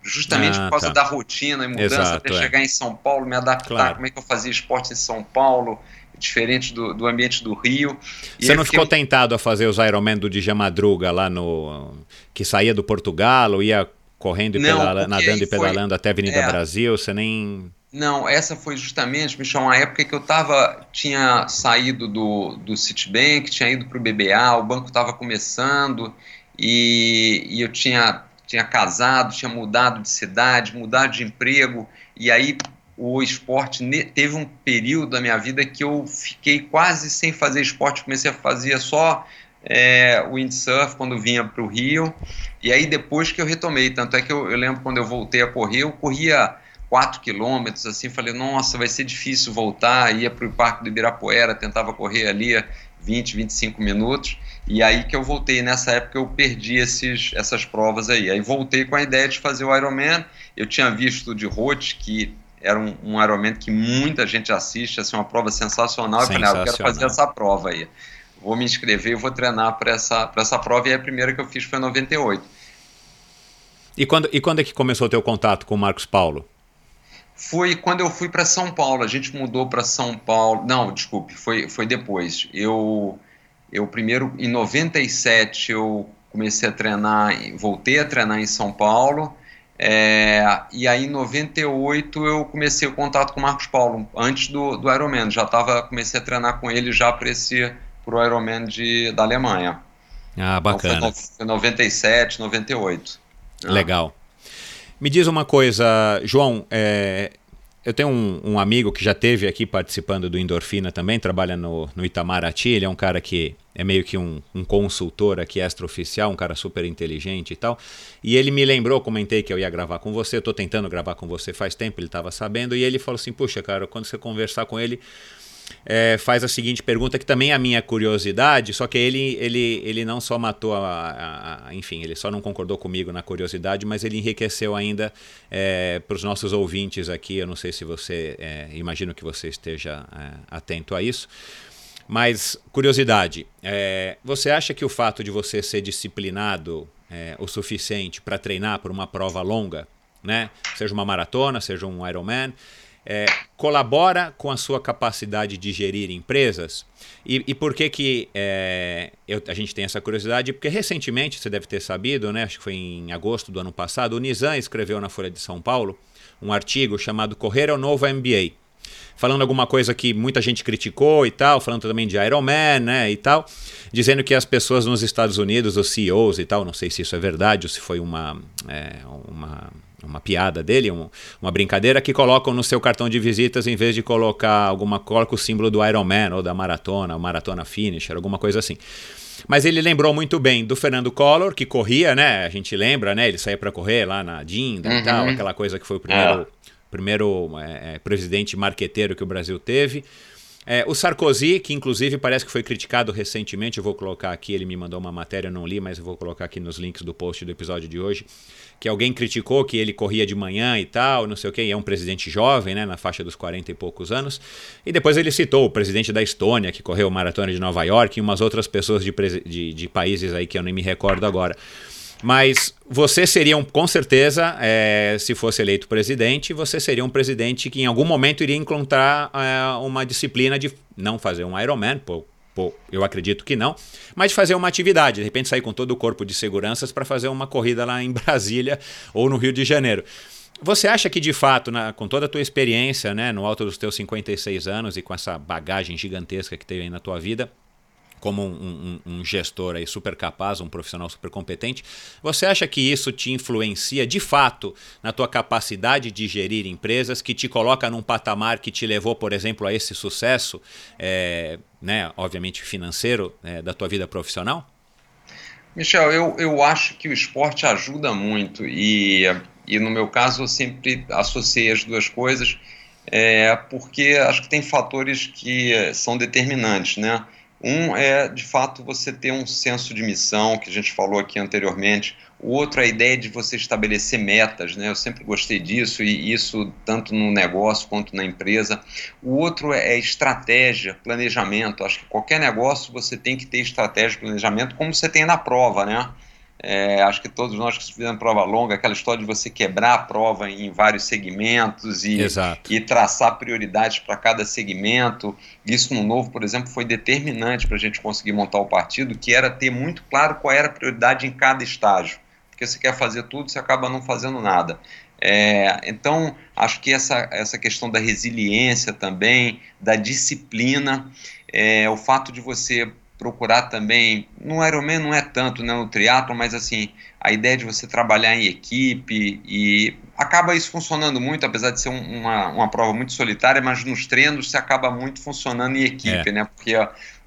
Justamente ah, por causa tá. da rotina e mudança, Exato, até é. chegar em São Paulo, me adaptar, claro. como é que eu fazia esporte em São Paulo, diferente do, do ambiente do Rio. E Você não ficou tentado a fazer os Ironman do Dija Madruga lá no. que saía do Portugal, ia correndo e não, pedala, nadando e pedalando foi, até a Avenida é, Brasil, você nem. Não, essa foi justamente, Michel, uma época que eu tava, tinha saído do, do Citibank, tinha ido para o BBA, o banco estava começando e, e eu tinha, tinha casado, tinha mudado de cidade, mudado de emprego, e aí o esporte teve um período da minha vida que eu fiquei quase sem fazer esporte, comecei a fazer só é, windsurf quando vinha para o Rio, e aí depois que eu retomei, tanto é que eu, eu lembro quando eu voltei a correr, eu corria 4 quilômetros, assim, falei, nossa, vai ser difícil voltar, ia para o Parque do Ibirapuera, tentava correr ali 20, 25 minutos, e aí que eu voltei, nessa época eu perdi esses, essas provas aí, aí voltei com a ideia de fazer o Ironman, eu tinha visto de Roth, que era um, um Ironman que muita gente assiste, assim, uma prova sensacional, sensacional. eu falei, ah, eu quero fazer essa prova aí, vou me inscrever, vou treinar para essa, essa prova, e a primeira que eu fiz foi em 98. E quando, e quando é que começou o teu contato com o Marcos Paulo? Foi quando eu fui para São Paulo. A gente mudou para São Paulo. Não, desculpe, foi, foi depois. Eu, eu primeiro, em 97, eu comecei a treinar, voltei a treinar em São Paulo. É, e aí em 98 eu comecei o contato com o Marcos Paulo, antes do, do Ironman. Já tava, comecei a treinar com ele já para esse pro Ironman de, da Alemanha. Ah, bacana. Então foi, foi 97, 98. Legal. Me diz uma coisa, João. É, eu tenho um, um, amigo que já teve aqui participando do Endorfina também, trabalha no, no Itamaraty. Ele é um cara que é meio que um, um consultor aqui extraoficial, um cara super inteligente e tal. E ele me lembrou, comentei que eu ia gravar com você. Eu tô tentando gravar com você faz tempo, ele estava sabendo. E ele falou assim: Puxa, cara, quando você conversar com ele, é, faz a seguinte pergunta, que também é a minha curiosidade, só que ele, ele, ele não só matou a, a, a Enfim, ele só não concordou comigo na curiosidade, mas ele enriqueceu ainda é, para os nossos ouvintes aqui. Eu não sei se você. É, imagino que você esteja é, atento a isso. Mas, curiosidade, é, você acha que o fato de você ser disciplinado é, o suficiente para treinar por uma prova longa, né? seja uma maratona, seja um Ironman, é, colabora com a sua capacidade de gerir empresas? E, e por que, que é, eu, a gente tem essa curiosidade? Porque recentemente, você deve ter sabido, né, acho que foi em agosto do ano passado, o Nizam escreveu na Folha de São Paulo um artigo chamado Correr ao Novo MBA. Falando alguma coisa que muita gente criticou e tal, falando também de Iron Man, né, e tal, dizendo que as pessoas nos Estados Unidos, os CEOs e tal, não sei se isso é verdade ou se foi uma, é, uma uma piada dele, um, uma brincadeira que colocam no seu cartão de visitas em vez de colocar alguma coloca o símbolo do Iron Man ou da maratona, maratona finisher, alguma coisa assim. Mas ele lembrou muito bem do Fernando Collor, que corria, né? A gente lembra, né? Ele saía para correr lá na Dinda uhum. e tal, aquela coisa que foi o primeiro, é. primeiro é, é, presidente marqueteiro que o Brasil teve. É, o Sarkozy, que inclusive parece que foi criticado recentemente, eu vou colocar aqui, ele me mandou uma matéria, eu não li, mas eu vou colocar aqui nos links do post do episódio de hoje, que alguém criticou que ele corria de manhã e tal, não sei o que, e é um presidente jovem, né, na faixa dos 40 e poucos anos. E depois ele citou o presidente da Estônia, que correu a maratona de Nova York, e umas outras pessoas de, de, de países aí que eu nem me recordo agora. Mas você seria, um, com certeza, é, se fosse eleito presidente, você seria um presidente que em algum momento iria encontrar é, uma disciplina de não fazer um Ironman, pô, pô, eu acredito que não, mas de fazer uma atividade, de repente sair com todo o corpo de seguranças para fazer uma corrida lá em Brasília ou no Rio de Janeiro. Você acha que de fato, na, com toda a tua experiência, né, no alto dos teus 56 anos e com essa bagagem gigantesca que teve aí na tua vida, como um, um, um, gestor aí super capaz, um profissional super competente, você acha que isso te influencia de fato na tua capacidade de gerir empresas, que te coloca num patamar que te levou, por exemplo, a esse sucesso, é, né, obviamente financeiro, é, da tua vida profissional? Michel, eu, eu acho que o esporte ajuda muito e, e no meu caso eu sempre associei as duas coisas é, porque acho que tem fatores que são determinantes, né? Um é, de fato, você ter um senso de missão, que a gente falou aqui anteriormente. O outro é a ideia de você estabelecer metas, né? Eu sempre gostei disso, e isso tanto no negócio quanto na empresa. O outro é estratégia, planejamento. Acho que qualquer negócio você tem que ter estratégia, planejamento, como você tem na prova, né? É, acho que todos nós que fizemos prova longa, aquela história de você quebrar a prova em vários segmentos e, e traçar prioridades para cada segmento. Isso no novo, por exemplo, foi determinante para a gente conseguir montar o partido, que era ter muito claro qual era a prioridade em cada estágio. Porque você quer fazer tudo, você acaba não fazendo nada. É, então, acho que essa, essa questão da resiliência também, da disciplina, é, o fato de você procurar também, no Ironman não é tanto, né, no triatlo, mas assim, a ideia de você trabalhar em equipe e acaba isso funcionando muito, apesar de ser um, uma, uma prova muito solitária, mas nos treinos você acaba muito funcionando em equipe, é. né, porque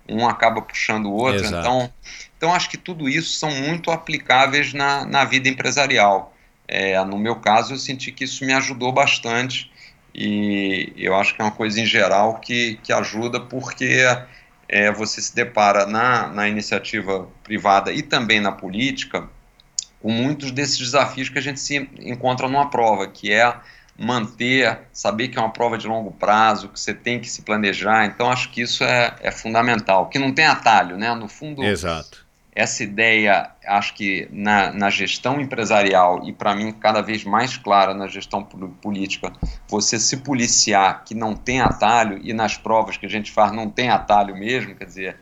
um acaba puxando o outro, Exato. então, então acho que tudo isso são muito aplicáveis na, na vida empresarial. É, no meu caso, eu senti que isso me ajudou bastante e eu acho que é uma coisa em geral que, que ajuda porque é, você se depara na, na iniciativa privada e também na política com muitos desses desafios que a gente se encontra numa prova, que é manter, saber que é uma prova de longo prazo, que você tem que se planejar. Então, acho que isso é, é fundamental. Que não tem atalho, né? No fundo, Exato essa ideia, acho que na, na gestão empresarial e para mim cada vez mais clara na gestão política, você se policiar que não tem atalho e nas provas que a gente faz não tem atalho mesmo, quer dizer,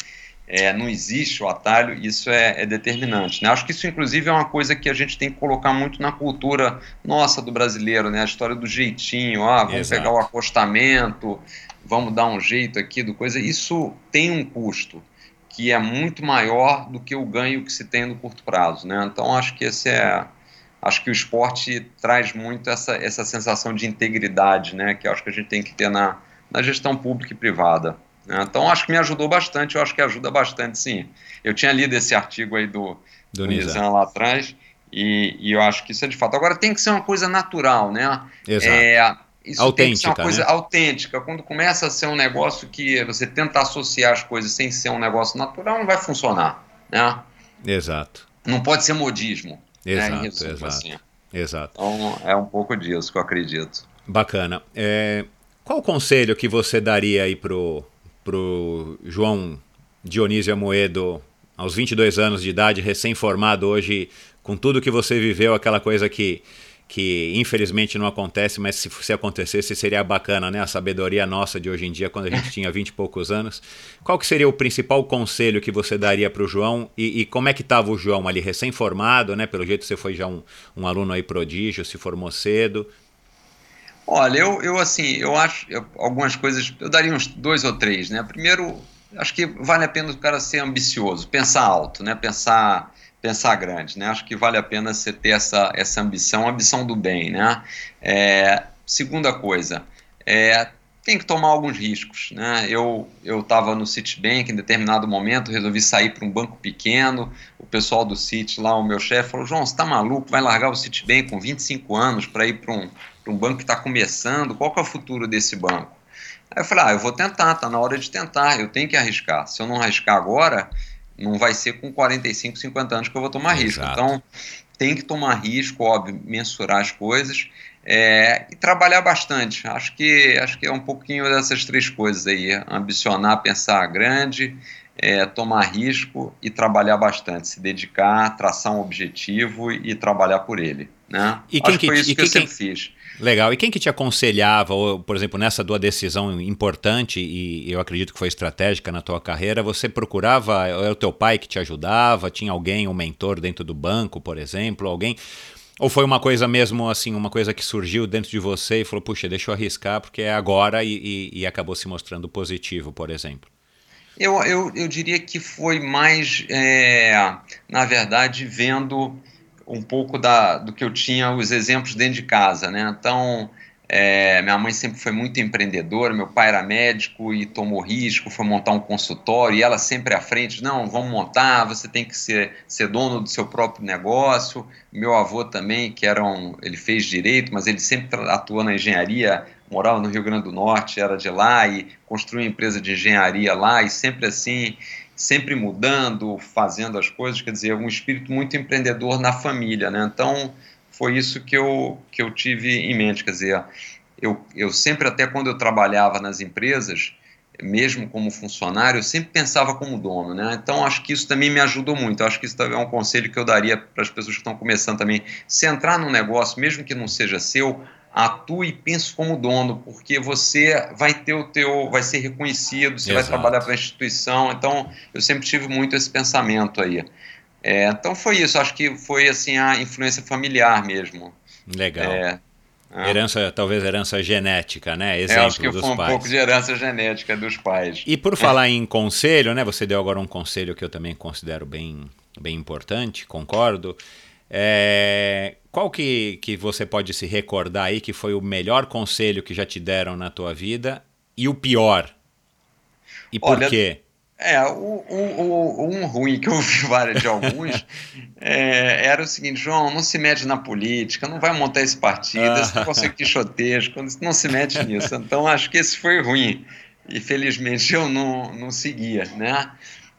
é, não existe o atalho, isso é, é determinante. Né? Acho que isso, inclusive, é uma coisa que a gente tem que colocar muito na cultura nossa do brasileiro, né? a história do jeitinho, ah, vamos Exato. pegar o acostamento, vamos dar um jeito aqui do coisa. Isso tem um custo que é muito maior do que o ganho que se tem no curto prazo, né? Então acho que esse é acho que o esporte traz muito essa, essa sensação de integridade, né? Que acho que a gente tem que ter na, na gestão pública e privada. Né? Então acho que me ajudou bastante, eu acho que ajuda bastante, sim. Eu tinha lido esse artigo aí do, do, do Nizam lá atrás e, e, eu acho que isso é de fato. Agora tem que ser uma coisa natural, né? Exato. É, isso autêntica, tem que ser uma coisa né? autêntica. Quando começa a ser um negócio que você tenta associar as coisas sem ser um negócio natural, não vai funcionar, né? Exato. Não pode ser modismo. Exato, né? exato. Assim. Exato. Então é um pouco disso que eu acredito. Bacana. É, qual o conselho que você daria aí pro pro João Dionísio Amoedo, aos 22 anos de idade, recém-formado hoje, com tudo que você viveu, aquela coisa que que infelizmente não acontece, mas se, se acontecesse seria bacana, né? A sabedoria nossa de hoje em dia, quando a gente tinha 20 e poucos anos. Qual que seria o principal conselho que você daria para o João? E, e, como é que estava o João ali, recém-formado, né? Pelo jeito você foi já um, um aluno aí prodígio, se formou cedo. Olha, eu, eu assim, eu acho eu, algumas coisas, eu daria uns dois ou três, né? Primeiro, acho que vale a pena o cara ser ambicioso, pensar alto, né? Pensar pensar grande, né? Acho que vale a pena você ter essa, essa ambição, ambição do bem, né? É, segunda coisa, é, tem que tomar alguns riscos, né? Eu eu estava no Citibank em determinado momento, resolvi sair para um banco pequeno. O pessoal do Citi lá, o meu chefe falou: "João, você está maluco? Vai largar o Citibank com 25 anos para ir para um, um banco que está começando? Qual que é o futuro desse banco?" Aí eu falei: "Ah, eu vou tentar, tá na hora de tentar. Eu tenho que arriscar. Se eu não arriscar agora, não vai ser com 45, 50 anos que eu vou tomar Exato. risco. Então, tem que tomar risco, óbvio, mensurar as coisas é, e trabalhar bastante. Acho que, acho que é um pouquinho dessas três coisas aí: ambicionar, pensar grande, é, tomar risco e trabalhar bastante, se dedicar, traçar um objetivo e, trabalhar por ele. Né? E quem Acho que, foi isso que, que eu sempre fiz. Legal. E quem que te aconselhava, ou, por exemplo, nessa tua decisão importante, e eu acredito que foi estratégica na tua carreira, você procurava, era o teu pai que te ajudava, tinha alguém, um mentor dentro do banco, por exemplo, alguém... Ou foi uma coisa mesmo assim, uma coisa que surgiu dentro de você e falou, puxa, deixa eu arriscar porque é agora e, e, e acabou se mostrando positivo, por exemplo? Eu, eu, eu diria que foi mais, é, na verdade, vendo um pouco da, do que eu tinha, os exemplos dentro de casa, né? Então, é, minha mãe sempre foi muito empreendedora, meu pai era médico e tomou risco, foi montar um consultório, e ela sempre à frente, não, vamos montar, você tem que ser, ser dono do seu próprio negócio. Meu avô também, que era um, ele fez direito, mas ele sempre atuou na engenharia, morava no Rio Grande do Norte, era de lá, e construiu uma empresa de engenharia lá, e sempre assim, sempre mudando, fazendo as coisas, quer dizer, um espírito muito empreendedor na família, né? Então, foi isso que eu, que eu tive em mente, quer dizer, eu, eu sempre, até quando eu trabalhava nas empresas, mesmo como funcionário, eu sempre pensava como dono, né? Então, acho que isso também me ajudou muito, acho que isso também é um conselho que eu daria para as pessoas que estão começando também, se entrar num negócio, mesmo que não seja seu, atue e pense como dono, porque você vai ter o teu, vai ser reconhecido, você Exato. vai trabalhar para a instituição. Então, eu sempre tive muito esse pensamento aí. É, então foi isso, acho que foi assim a influência familiar mesmo. Legal. É, é. Herança, talvez herança genética, né? Exemplo é, acho que dos foi um pais. pouco de herança genética dos pais. E por falar em conselho, né? Você deu agora um conselho que eu também considero bem, bem importante, concordo. É, qual que, que você pode se recordar aí que foi o melhor conselho que já te deram na tua vida e o pior? E por Olha, quê? É, o, o, o, um ruim que eu ouvi vários de alguns é, era o seguinte, João, não se mete na política, não vai montar esse partido, esse negócio é quixotesco, não se mete nisso. Então, acho que esse foi ruim. E, felizmente, eu não, não seguia, né?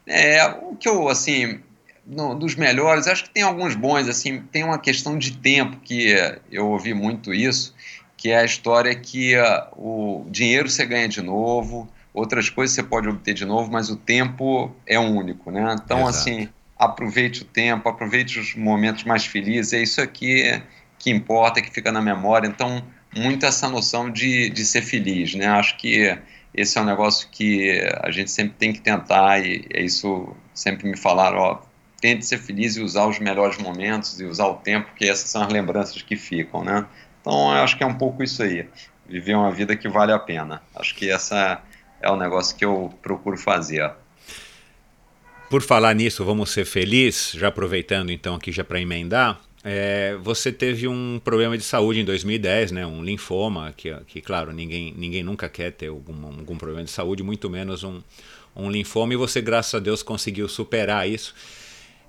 É, o que eu, assim, no, dos melhores, acho que tem alguns bons, assim, tem uma questão de tempo que eu ouvi muito isso, que é a história que uh, o dinheiro você ganha de novo, outras coisas você pode obter de novo, mas o tempo é único, né? Então, Exato. assim, aproveite o tempo, aproveite os momentos mais felizes, é isso aqui que importa, que fica na memória. Então, muito essa noção de, de ser feliz, né? Acho que esse é um negócio que a gente sempre tem que tentar e é isso sempre me falaram, ó, tente ser feliz e usar os melhores momentos e usar o tempo, porque essas são as lembranças que ficam, né? Então, eu acho que é um pouco isso aí. Viver uma vida que vale a pena. Acho que essa é o negócio que eu procuro fazer. Por falar nisso, vamos ser felizes, já aproveitando então aqui já para emendar, é, você teve um problema de saúde em 2010, né, um linfoma, que, que claro, ninguém, ninguém nunca quer ter algum, algum problema de saúde, muito menos um, um linfoma, e você, graças a Deus, conseguiu superar isso.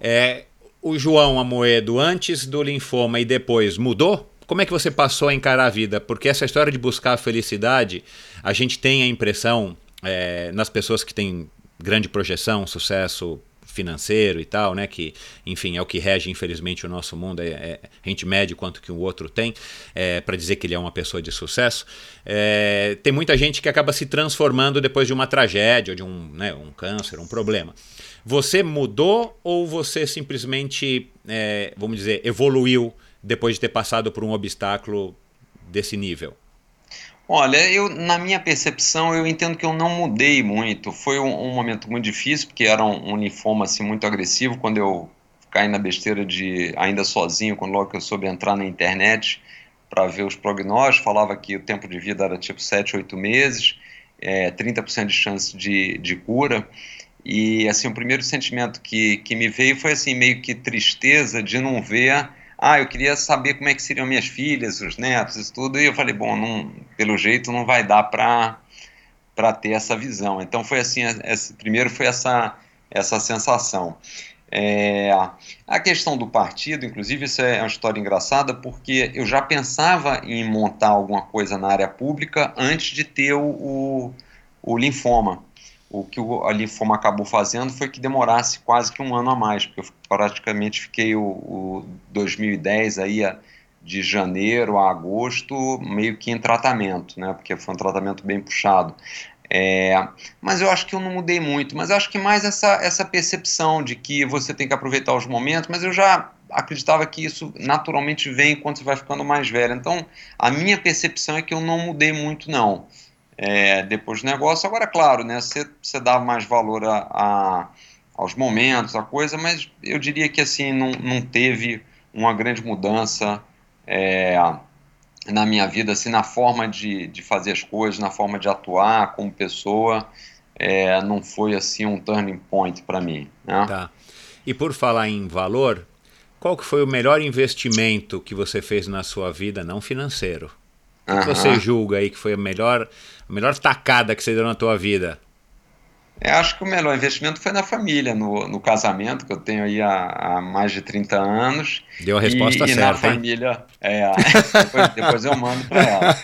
É, o João Amoedo, antes do linfoma e depois, mudou? Como é que você passou a encarar a vida? Porque essa história de buscar a felicidade, a gente tem a impressão, é, nas pessoas que têm grande projeção, sucesso financeiro e tal, né? Que, enfim, é o que rege, infelizmente, o nosso mundo. É, é a gente mede quanto que o outro tem é, para dizer que ele é uma pessoa de sucesso. É, tem muita gente que acaba se transformando depois de uma tragédia, de um, né, um câncer, um problema. Você mudou ou você simplesmente, é, vamos dizer, evoluiu depois de ter passado por um obstáculo desse nível? Olha, eu na minha percepção eu entendo que eu não mudei muito. Foi um, um momento muito difícil porque era um, um, linfoma assim muito agressivo quando eu caí na besteira de ainda sozinho quando logo que eu soube entrar na internet para ver os prognósticos falava que o tempo de vida era tipo 7, 8 meses, é, 30% de chance de, de cura. E assim o primeiro sentimento que, que me veio foi assim meio que tristeza de não ver ah, eu queria saber como é que seriam minhas filhas, os netos, isso tudo, e eu falei, bom, não, pelo jeito não vai dar para para ter essa visão. Então foi assim, esse, primeiro foi essa essa sensação. É, a questão do partido, inclusive, isso é uma história engraçada, porque eu já pensava em montar alguma coisa na área pública antes de ter o, o, o linfoma o que o linfoma acabou fazendo foi que demorasse quase que um ano a mais, porque eu praticamente fiquei o, o 2010 aí de janeiro a agosto meio que em tratamento, né? Porque foi um tratamento bem puxado. É, mas eu acho que eu não mudei muito, mas eu acho que mais essa, essa percepção de que você tem que aproveitar os momentos, mas eu já acreditava que isso naturalmente vem quando você vai ficando mais velho. Então, a minha percepção é que eu não mudei muito, não é, depois do negócio. Agora, claro, né, você, você dá mais valor a, a, aos momentos, a coisa, mas eu diria que assim não, não teve uma grande mudança é, na minha vida, assim, na forma de, de fazer as coisas, na forma de atuar como pessoa. É, não foi assim um turning point para mim. Né? Tá. E por falar em valor, qual que foi o melhor investimento que você fez na sua vida, não financeiro? O que, você julga aí que foi a melhor a melhor tacada que você deu na tua vida? É, acho que o melhor investimento foi na família, no, no casamento, que eu tenho aí há, há mais de 30 anos. Deu a resposta e, certa. E na família, é, depois, depois, eu mando para ela.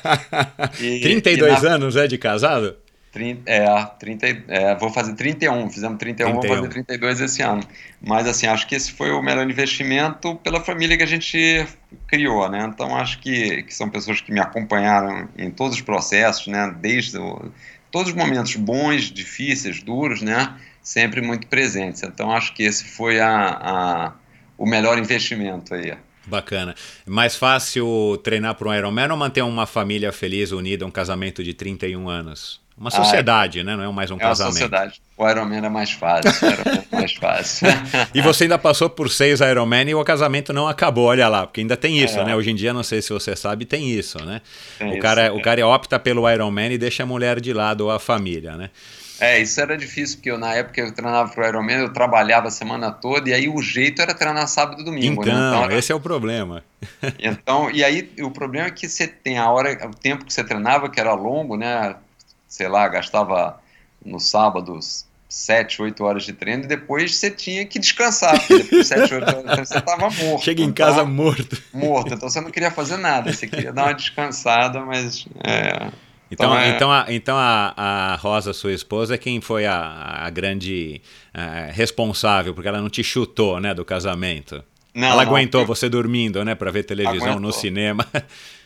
E, 32 e na, anos é de casado? 30, é, 30, é, vou fazer 31, fizemos 31, 31, vou fazer 32 esse ano. Mas assim, acho que esse foi o melhor investimento pela família que a gente criou, né? Então acho que, que são pessoas que me acompanharam em todos os processos, né? Desde o, todos os momentos bons, difíceis, duros, né? Sempre muito presentes. Então acho que esse foi a, a o melhor investimento aí. Bacana. Mais fácil treinar para um Ironman ou manter uma família feliz, unida, um casamento de 31 anos? Uma sociedade, ah, né? Não é mais um é casamento. É uma sociedade. O Ironman é mais fácil. O é mais fácil. e você ainda passou por seis Ironman e o casamento não acabou, olha lá, porque ainda tem isso, é. né? Hoje em dia, não sei se você sabe, tem isso, né? Tem o, isso, cara, é. o cara opta pelo Ironman e deixa a mulher de lado ou a família, né? É, isso era difícil, porque eu, na época eu treinava pro Ironman, eu trabalhava a semana toda, e aí o jeito era treinar sábado e domingo. Então, né? então era... esse é o problema. Então, e aí o problema é que você tem a hora, o tempo que você treinava, que era longo, né? Sei lá, gastava no sábado sete, oito horas de treino e depois você tinha que descansar, porque depois de sete, oito horas você estava morto. Chega em então, casa morto. Morto, então você não queria fazer nada, você queria dar uma descansada, mas... É, então, então, é... então, a, então a, a Rosa, sua esposa, é quem foi a, a grande uh, responsável, porque ela não te chutou, né, do casamento. Não, Ela não, aguentou eu... você dormindo, né, para ver televisão aguentou. no cinema.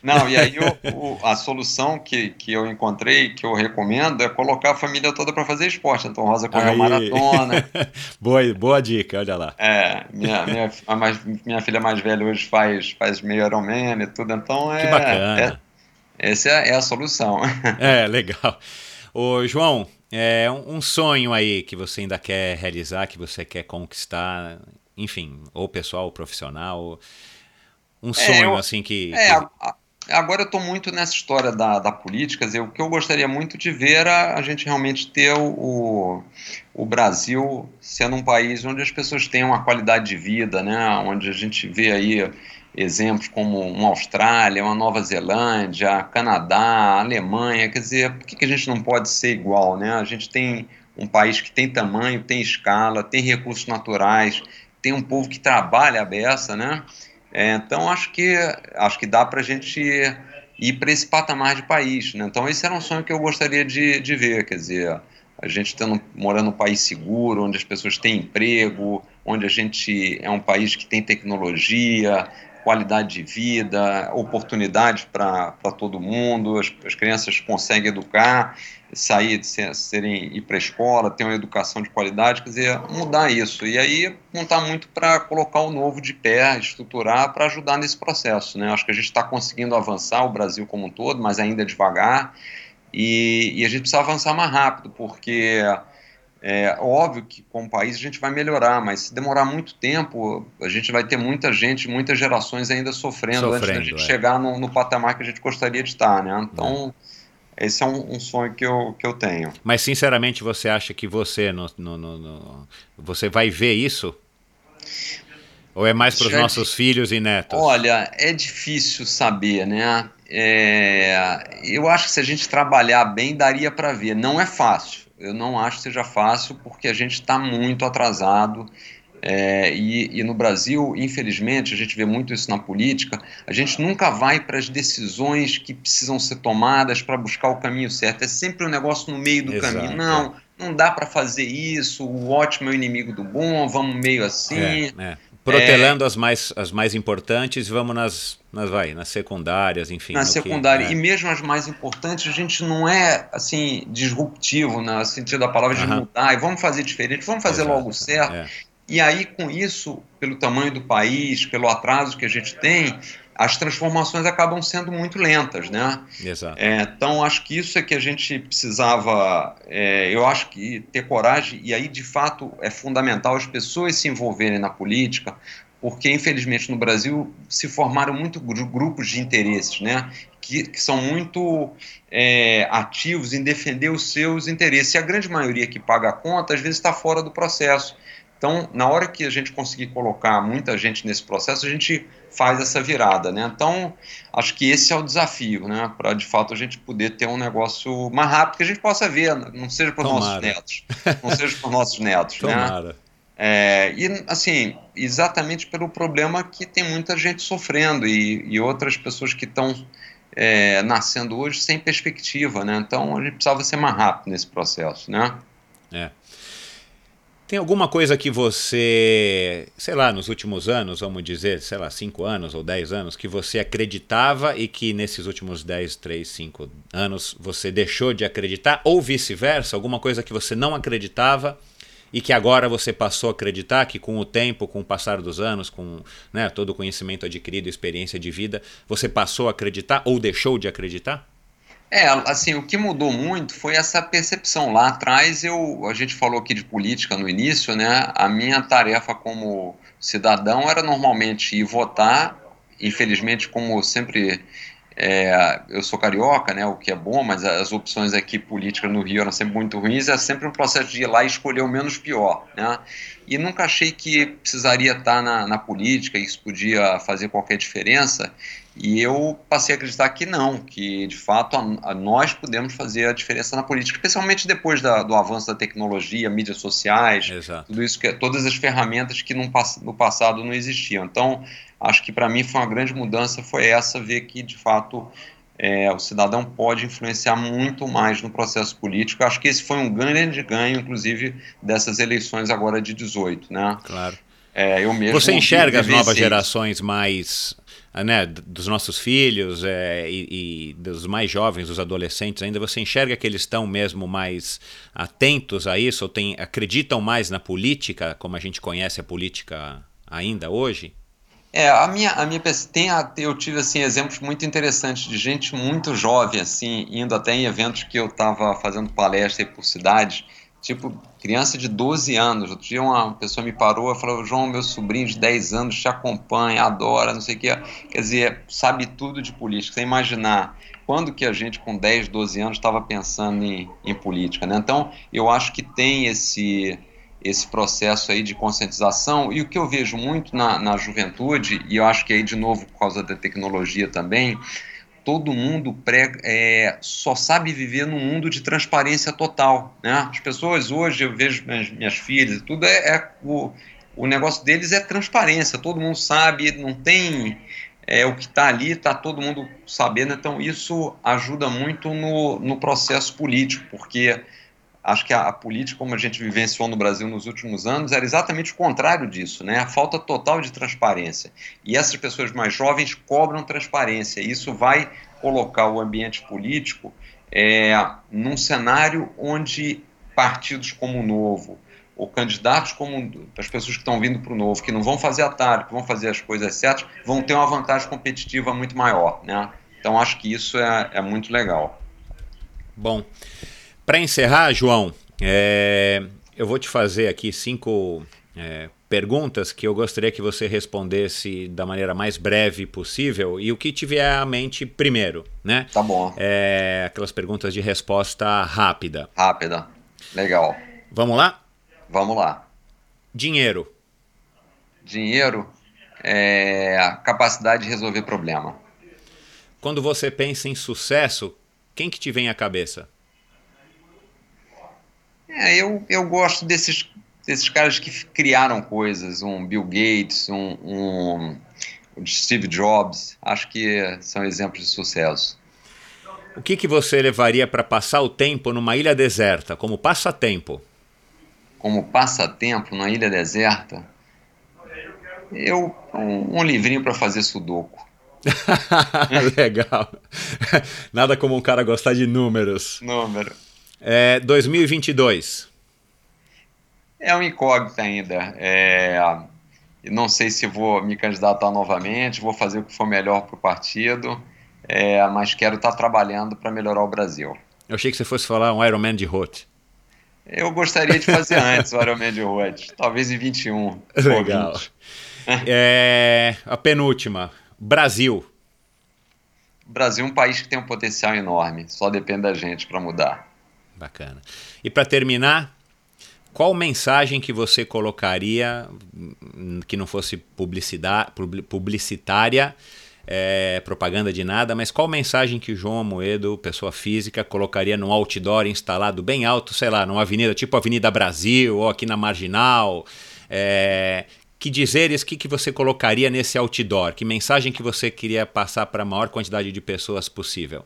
Não, e aí o, o, a solução que, que eu encontrei, que eu recomendo, é colocar a família toda para fazer esporte. Então, Rosa correu maratona. boa, boa dica, olha lá. É, minha, minha, a mais, minha filha mais velha hoje faz, faz meio Ironman e tudo, então é. Que bacana. É, essa é, é a solução. É, legal. Ô, João, é um sonho aí que você ainda quer realizar, que você quer conquistar enfim, ou pessoal, ou profissional, um é, sonho eu, assim que. É, que... agora eu estou muito nessa história da, da política, o que eu gostaria muito de ver era a gente realmente ter o, o Brasil sendo um país onde as pessoas têm uma qualidade de vida, né? onde a gente vê aí exemplos como uma Austrália, uma Nova Zelândia, Canadá, Alemanha, quer dizer, por que, que a gente não pode ser igual? Né? A gente tem um país que tem tamanho, tem escala, tem recursos naturais, tem um povo que trabalha a beça, né? É, então acho que acho que dá para a gente ir para esse patamar de país, né? Então esse era um sonho que eu gostaria de, de ver, quer dizer, a gente tendo, morando num país seguro, onde as pessoas têm emprego, onde a gente é um país que tem tecnologia, qualidade de vida, oportunidades para todo mundo, as, as, crianças conseguem educar, sair, serem, ir para a escola, ter uma educação de qualidade, quer dizer, mudar isso. E aí não está muito para colocar o novo de pé, estruturar, para ajudar nesse processo. Né? Acho que a gente está conseguindo avançar, o Brasil como um todo, mas ainda devagar, e, e a gente precisa avançar mais rápido, porque é óbvio que como país a gente vai melhorar, mas se demorar muito tempo, a gente vai ter muita gente, muitas gerações ainda sofrendo, sofrendo antes da gente é. chegar no, no, patamar que a gente gostaria de estar, né? Então, é. Esse é um, um, sonho que eu, que eu tenho. Mas, sinceramente, você acha que você, no, no, no você vai ver isso? Ou é mais para os nossos é, filhos e netos? Olha, é difícil saber, né? É, eu acho que se a gente trabalhar bem, daria para ver. Não é fácil eu não acho que seja fácil, porque a gente está muito atrasado. É, e, e, no Brasil, infelizmente, a gente vê muito isso na política, a gente nunca vai para as decisões que precisam ser tomadas para buscar o caminho certo. É sempre um negócio no meio do Exato. caminho. Não, não dá para fazer isso, o ótimo é o inimigo do bom, vamos meio assim. É, é. Protelando é, as, mais, as mais importantes, vamos nas, nas, vai, nas secundárias, enfim. Na secundária. Que, é. E mesmo as mais importantes, a gente não é assim disruptivo, no sentido da palavra de mudar, e vamos fazer diferente, vamos fazer Exato. logo certo. E aí, com isso, pelo tamanho do país, pelo atraso que a gente tem, as transformações acabam sendo muito lentas, né? Exato. É, então, acho que isso é que a gente precisava, é, eu acho que ter coragem, e aí, de fato, é fundamental as pessoas se envolverem na política, porque, infelizmente, no Brasil se formaram muito grupos de interesses, né? Que, que são muito é, ativos em defender os seus interesses. E a grande maioria que paga a conta, às vezes, está fora do processo. Então, na hora que a gente conseguir colocar muita gente nesse processo, a gente faz essa virada, né? Então, acho que esse é o desafio, né? Para de fato a gente poder ter um negócio mais rápido que a gente possa ver, não seja para os nossos netos, não seja para os nossos netos, né? Tomara. né? É, e assim, exatamente pelo problema que tem muita gente sofrendo e, e outras pessoas que estão é, nascendo hoje sem perspectiva, né? Então a gente precisava ser mais rápido nesse processo, né? É. Tem alguma coisa que você, sei lá, nos últimos anos, vamos dizer, sei lá, 5 anos ou 10 anos, que você acreditava e que nesses últimos 10, 3, 5 anos você deixou de acreditar, ou vice-versa, alguma coisa que você não acreditava e que agora você passou a acreditar, que com o tempo, com o passar dos anos, com né, todo o conhecimento adquirido, experiência de vida, você passou a acreditar ou deixou de acreditar? É, assim, o que mudou muito foi essa percepção. Lá atrás, eu, a gente falou aqui de política no início, né? A minha tarefa como cidadão era normalmente ir votar. Infelizmente, como sempre é, eu sou carioca, né, o que é bom, mas as opções aqui políticas no Rio eram sempre muito ruins, é sempre um processo de ir lá e escolher o menos pior. Né? E nunca achei que precisaria estar na, na política, isso podia fazer qualquer diferença, e eu passei a acreditar que não, que de fato a, a nós podemos fazer a diferença na política, especialmente depois da, do avanço da tecnologia, mídias sociais, Exato. tudo isso que todas as ferramentas que no, no passado não existiam. Então, acho que para mim foi uma grande mudança foi essa ver que de fato é, o cidadão pode influenciar muito mais no processo político. Acho que esse foi um grande ganho, inclusive, dessas eleições agora de 18, né? Claro. É, eu mesmo Você enxerga as novas gerações mais né, dos nossos filhos é, e, e, dos mais jovens, dos adolescentes ainda, você enxerga que eles estão mesmo mais atentos a isso, ou tem, acreditam mais na política, como a gente conhece a política ainda hoje? É, a minha, a minha tem a, eu tive assim exemplos muito interessantes de gente muito jovem assim indo até em eventos que eu estava fazendo palestra por cidades tipo, criança de 12 anos. Outro dia uma pessoa me parou e falou: João, meu sobrinho de 10 anos te acompanha, adora, não sei o que. Quer dizer, sabe tudo de política. Você imaginar quando que a gente com 10, 12 anos estava pensando em, em política, né? Então, eu acho que tem esse esse processo aí de conscientização e o que eu vejo muito na, na juventude e eu acho que aí de novo por causa da tecnologia também todo mundo é, só sabe viver num mundo de transparência total. Né? As pessoas hoje, eu vejo minhas, minhas filhas, tudo é, é, o, o negócio deles é transparência, todo mundo sabe, não tem é, o que está ali, está todo mundo sabendo, então isso ajuda muito no, no processo político, porque acho que a, a, política, como a gente vivenciou no Brasil nos últimos anos, era exatamente o contrário disso, né? A falta total de transparência. E essas pessoas mais jovens cobram transparência. E isso vai colocar o ambiente político é, num cenário onde partidos como o Novo, ou candidatos como as pessoas que estão vindo para o Novo, que não vão fazer atalho, que vão fazer as coisas certas, vão ter uma vantagem competitiva muito maior, né? Então acho que isso é, é muito legal. Bom, para encerrar, João, é, eu vou te fazer aqui cinco é, perguntas que eu gostaria que você respondesse da maneira mais breve possível e o que tiver à mente primeiro, né? Tá bom. É, aquelas perguntas de resposta rápida. Rápida. Legal. Vamos lá? Vamos lá. Dinheiro. Dinheiro é a capacidade de resolver problema. Quando você pensa em sucesso, quem que te vem à cabeça? É, eu, eu gosto desses, desses caras que criaram coisas, um Bill Gates, um, um, Steve Jobs, acho que são exemplos de sucesso. O que, que você levaria para passar o tempo numa ilha deserta, como passatempo? Como passatempo numa ilha deserta? Eu um, um livrinho para fazer sudoku. Legal. Nada como um cara gostar de números. Número. É, 2022. É um incógnito ainda. É, não sei se vou me candidatar novamente, vou fazer o que for melhor para o partido, é, mas quero estar tá trabalhando para melhorar o Brasil. Eu achei que você fosse falar um Ironman de Rote. Eu gostaria de fazer antes o Ironman de Rote, talvez em 21. Legal. É, a penúltima, Brasil. Brasil é um país que tem um potencial enorme, só depende da gente para mudar. Bacana. E para terminar, qual mensagem que você colocaria hum, que não fosse publicidade, publicitária, é, propaganda de nada, mas qual mensagem que o João Amoedo, pessoa física, colocaria num outdoor instalado bem alto, sei lá, numa avenida tipo Avenida Brasil ou aqui na Marginal? É, que dizeres que, que você colocaria nesse outdoor? Que mensagem que você queria passar para a maior quantidade de pessoas possível?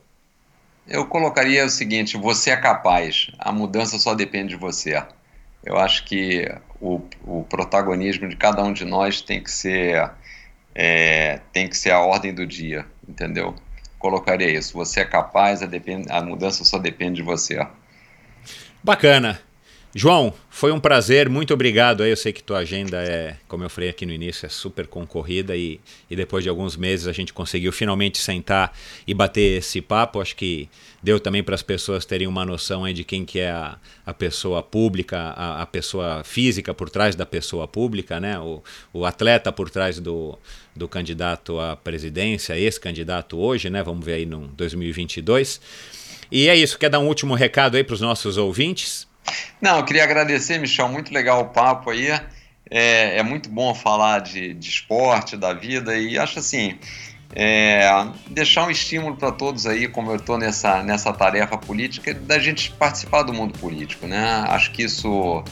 Eu colocaria o seguinte: você é capaz, a mudança só depende de você. Eu acho que o, o protagonismo de cada um de nós tem que ser é, tem que ser a ordem do dia, entendeu? Colocaria isso. Você é capaz, a, depend, a mudança só depende de você. Bacana. João, foi um prazer, muito obrigado. Eu sei que tua agenda é, como eu falei aqui no início, é super concorrida e, e depois de alguns meses a gente conseguiu finalmente sentar e bater esse papo. Acho que deu também para as pessoas terem uma noção aí de quem que é a, a pessoa pública, a, a, pessoa física por trás da pessoa pública, né? o, o atleta por trás do, do candidato à presidência, esse candidato hoje, né? vamos ver aí no 2022. E é isso, quer dar um último recado aí para os nossos ouvintes? Não, eu queria agradecer, Michel, muito legal o papo aí. É, é muito bom falar de, de esporte, da vida, e acho assim, é, deixar um estímulo para todos aí, como eu estou nessa, nessa tarefa política, da gente participar do mundo político, né? Acho que isso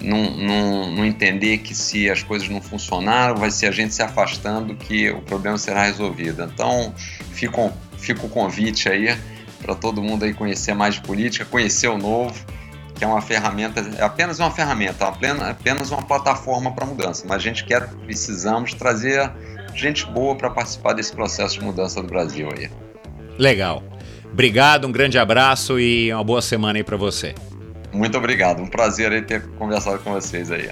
não, não, não, entender que se as coisas não funcionaram, vai ser a gente se afastando que o problema será resolvido. Então, fica, fica o convite aí para todo mundo aí conhecer mais de política, conhecer o novo que é uma ferramenta, é apenas uma ferramenta, é apenas uma plataforma para mudança. Mas a gente quer, precisamos trazer gente boa para participar desse processo de mudança do Brasil aí. Legal. Obrigado, um grande abraço e uma boa semana aí para você. Muito obrigado, um prazer ter conversado com vocês aí.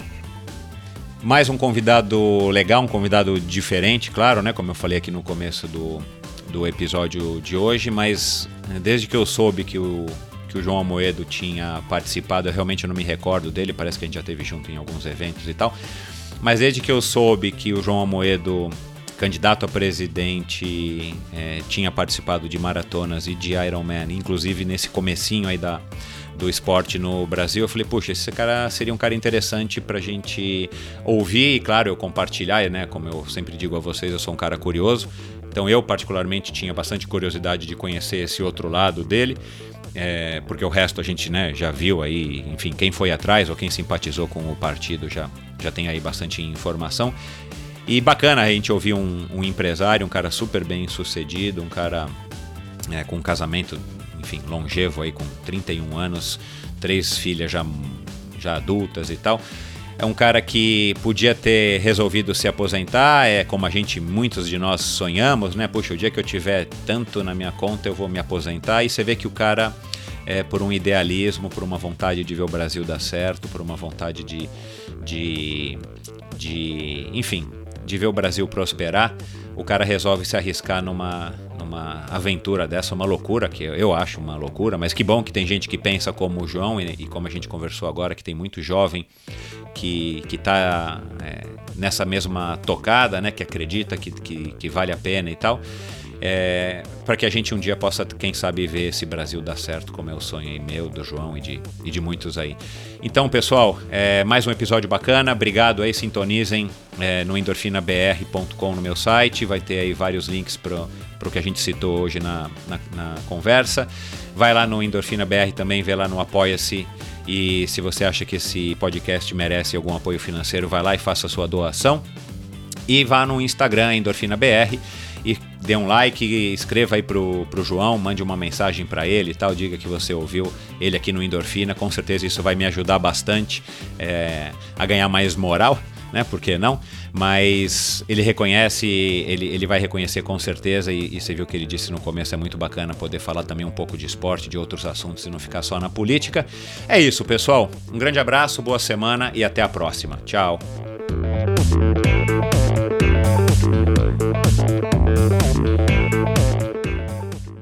Mais um convidado legal, um convidado diferente, claro, né? Como eu falei aqui no começo do, do episódio de hoje, mas desde que eu soube que o que o João Amoedo tinha participado, eu realmente não me recordo dele, parece que a gente já teve junto em alguns eventos e tal. Mas desde que eu soube que o João Amoedo, candidato a presidente, é, tinha participado de maratonas e de Ironman, inclusive nesse comecinho aí da, do esporte no Brasil, eu falei, puxa, esse cara seria um cara interessante pra gente ouvir e, claro, eu compartilhar, né? Como eu sempre digo a vocês, eu sou um cara curioso. Então eu, particularmente, tinha bastante curiosidade de conhecer esse outro lado dele é, porque o resto a gente né, já viu aí, enfim, quem foi atrás ou quem simpatizou com o partido já, já tem aí bastante informação. E bacana a gente ouvir um, um empresário, um cara super bem sucedido, um cara é, com um casamento, enfim, longevo aí com 31 anos, três filhas já, já adultas e tal. É um cara que podia ter resolvido se aposentar, é como a gente, muitos de nós sonhamos, né? Puxa, o dia que eu tiver tanto na minha conta eu vou me aposentar. E você vê que o cara, é, por um idealismo, por uma vontade de ver o Brasil dar certo, por uma vontade de, de, de enfim, de ver o Brasil prosperar, o cara resolve se arriscar numa, numa aventura dessa, uma loucura, que eu acho uma loucura, mas que bom que tem gente que pensa como o João e, e como a gente conversou agora, que tem muito jovem que está é, nessa mesma tocada, né, que acredita que, que, que vale a pena e tal é, para que a gente um dia possa, quem sabe, ver esse Brasil dar certo, como é o sonho aí meu, do João e de, e de muitos aí. Então, pessoal, é, mais um episódio bacana. Obrigado aí, sintonizem é, no endorfinabr.com no meu site. Vai ter aí vários links para o que a gente citou hoje na, na, na conversa. Vai lá no Endorfina BR também, vê lá no Apoia-se. E se você acha que esse podcast merece algum apoio financeiro, vai lá e faça a sua doação. E vá no Instagram, EndorfinaBR e dê um like, escreva aí pro, pro João, mande uma mensagem para ele e tal, diga que você ouviu ele aqui no Endorfina, com certeza isso vai me ajudar bastante é, a ganhar mais moral, né? Por que não? Mas ele reconhece, ele, ele vai reconhecer com certeza, e, e você viu que ele disse no começo, é muito bacana poder falar também um pouco de esporte, de outros assuntos e não ficar só na política. É isso, pessoal. Um grande abraço, boa semana e até a próxima. Tchau.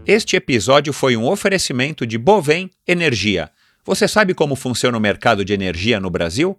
Este episódio foi um oferecimento de Bovem Energia. Você sabe como funciona o mercado de energia no Brasil?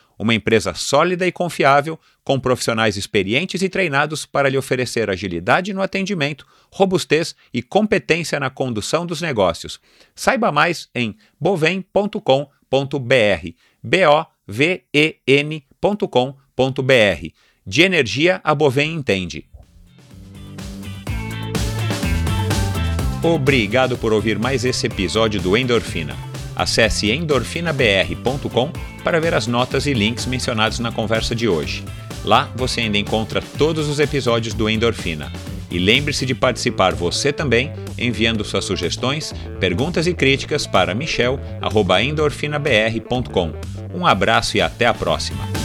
Uma empresa sólida e confiável, com profissionais experientes e treinados para lhe oferecer agilidade no atendimento, robustez e competência na condução dos negócios. Saiba mais em bovem.com.br. B-O-V-E-N.com.br. De energia, a Bovem entende. Obrigado por ouvir mais esse episódio do Endorfina. Acesse endorfinabr.com para ver as notas e links mencionados na conversa de hoje. Lá você ainda encontra todos os episódios do Endorfina. E lembre-se de participar você também, enviando suas sugestões, perguntas e críticas para michel.endorfinabr.com. Um abraço e até a próxima!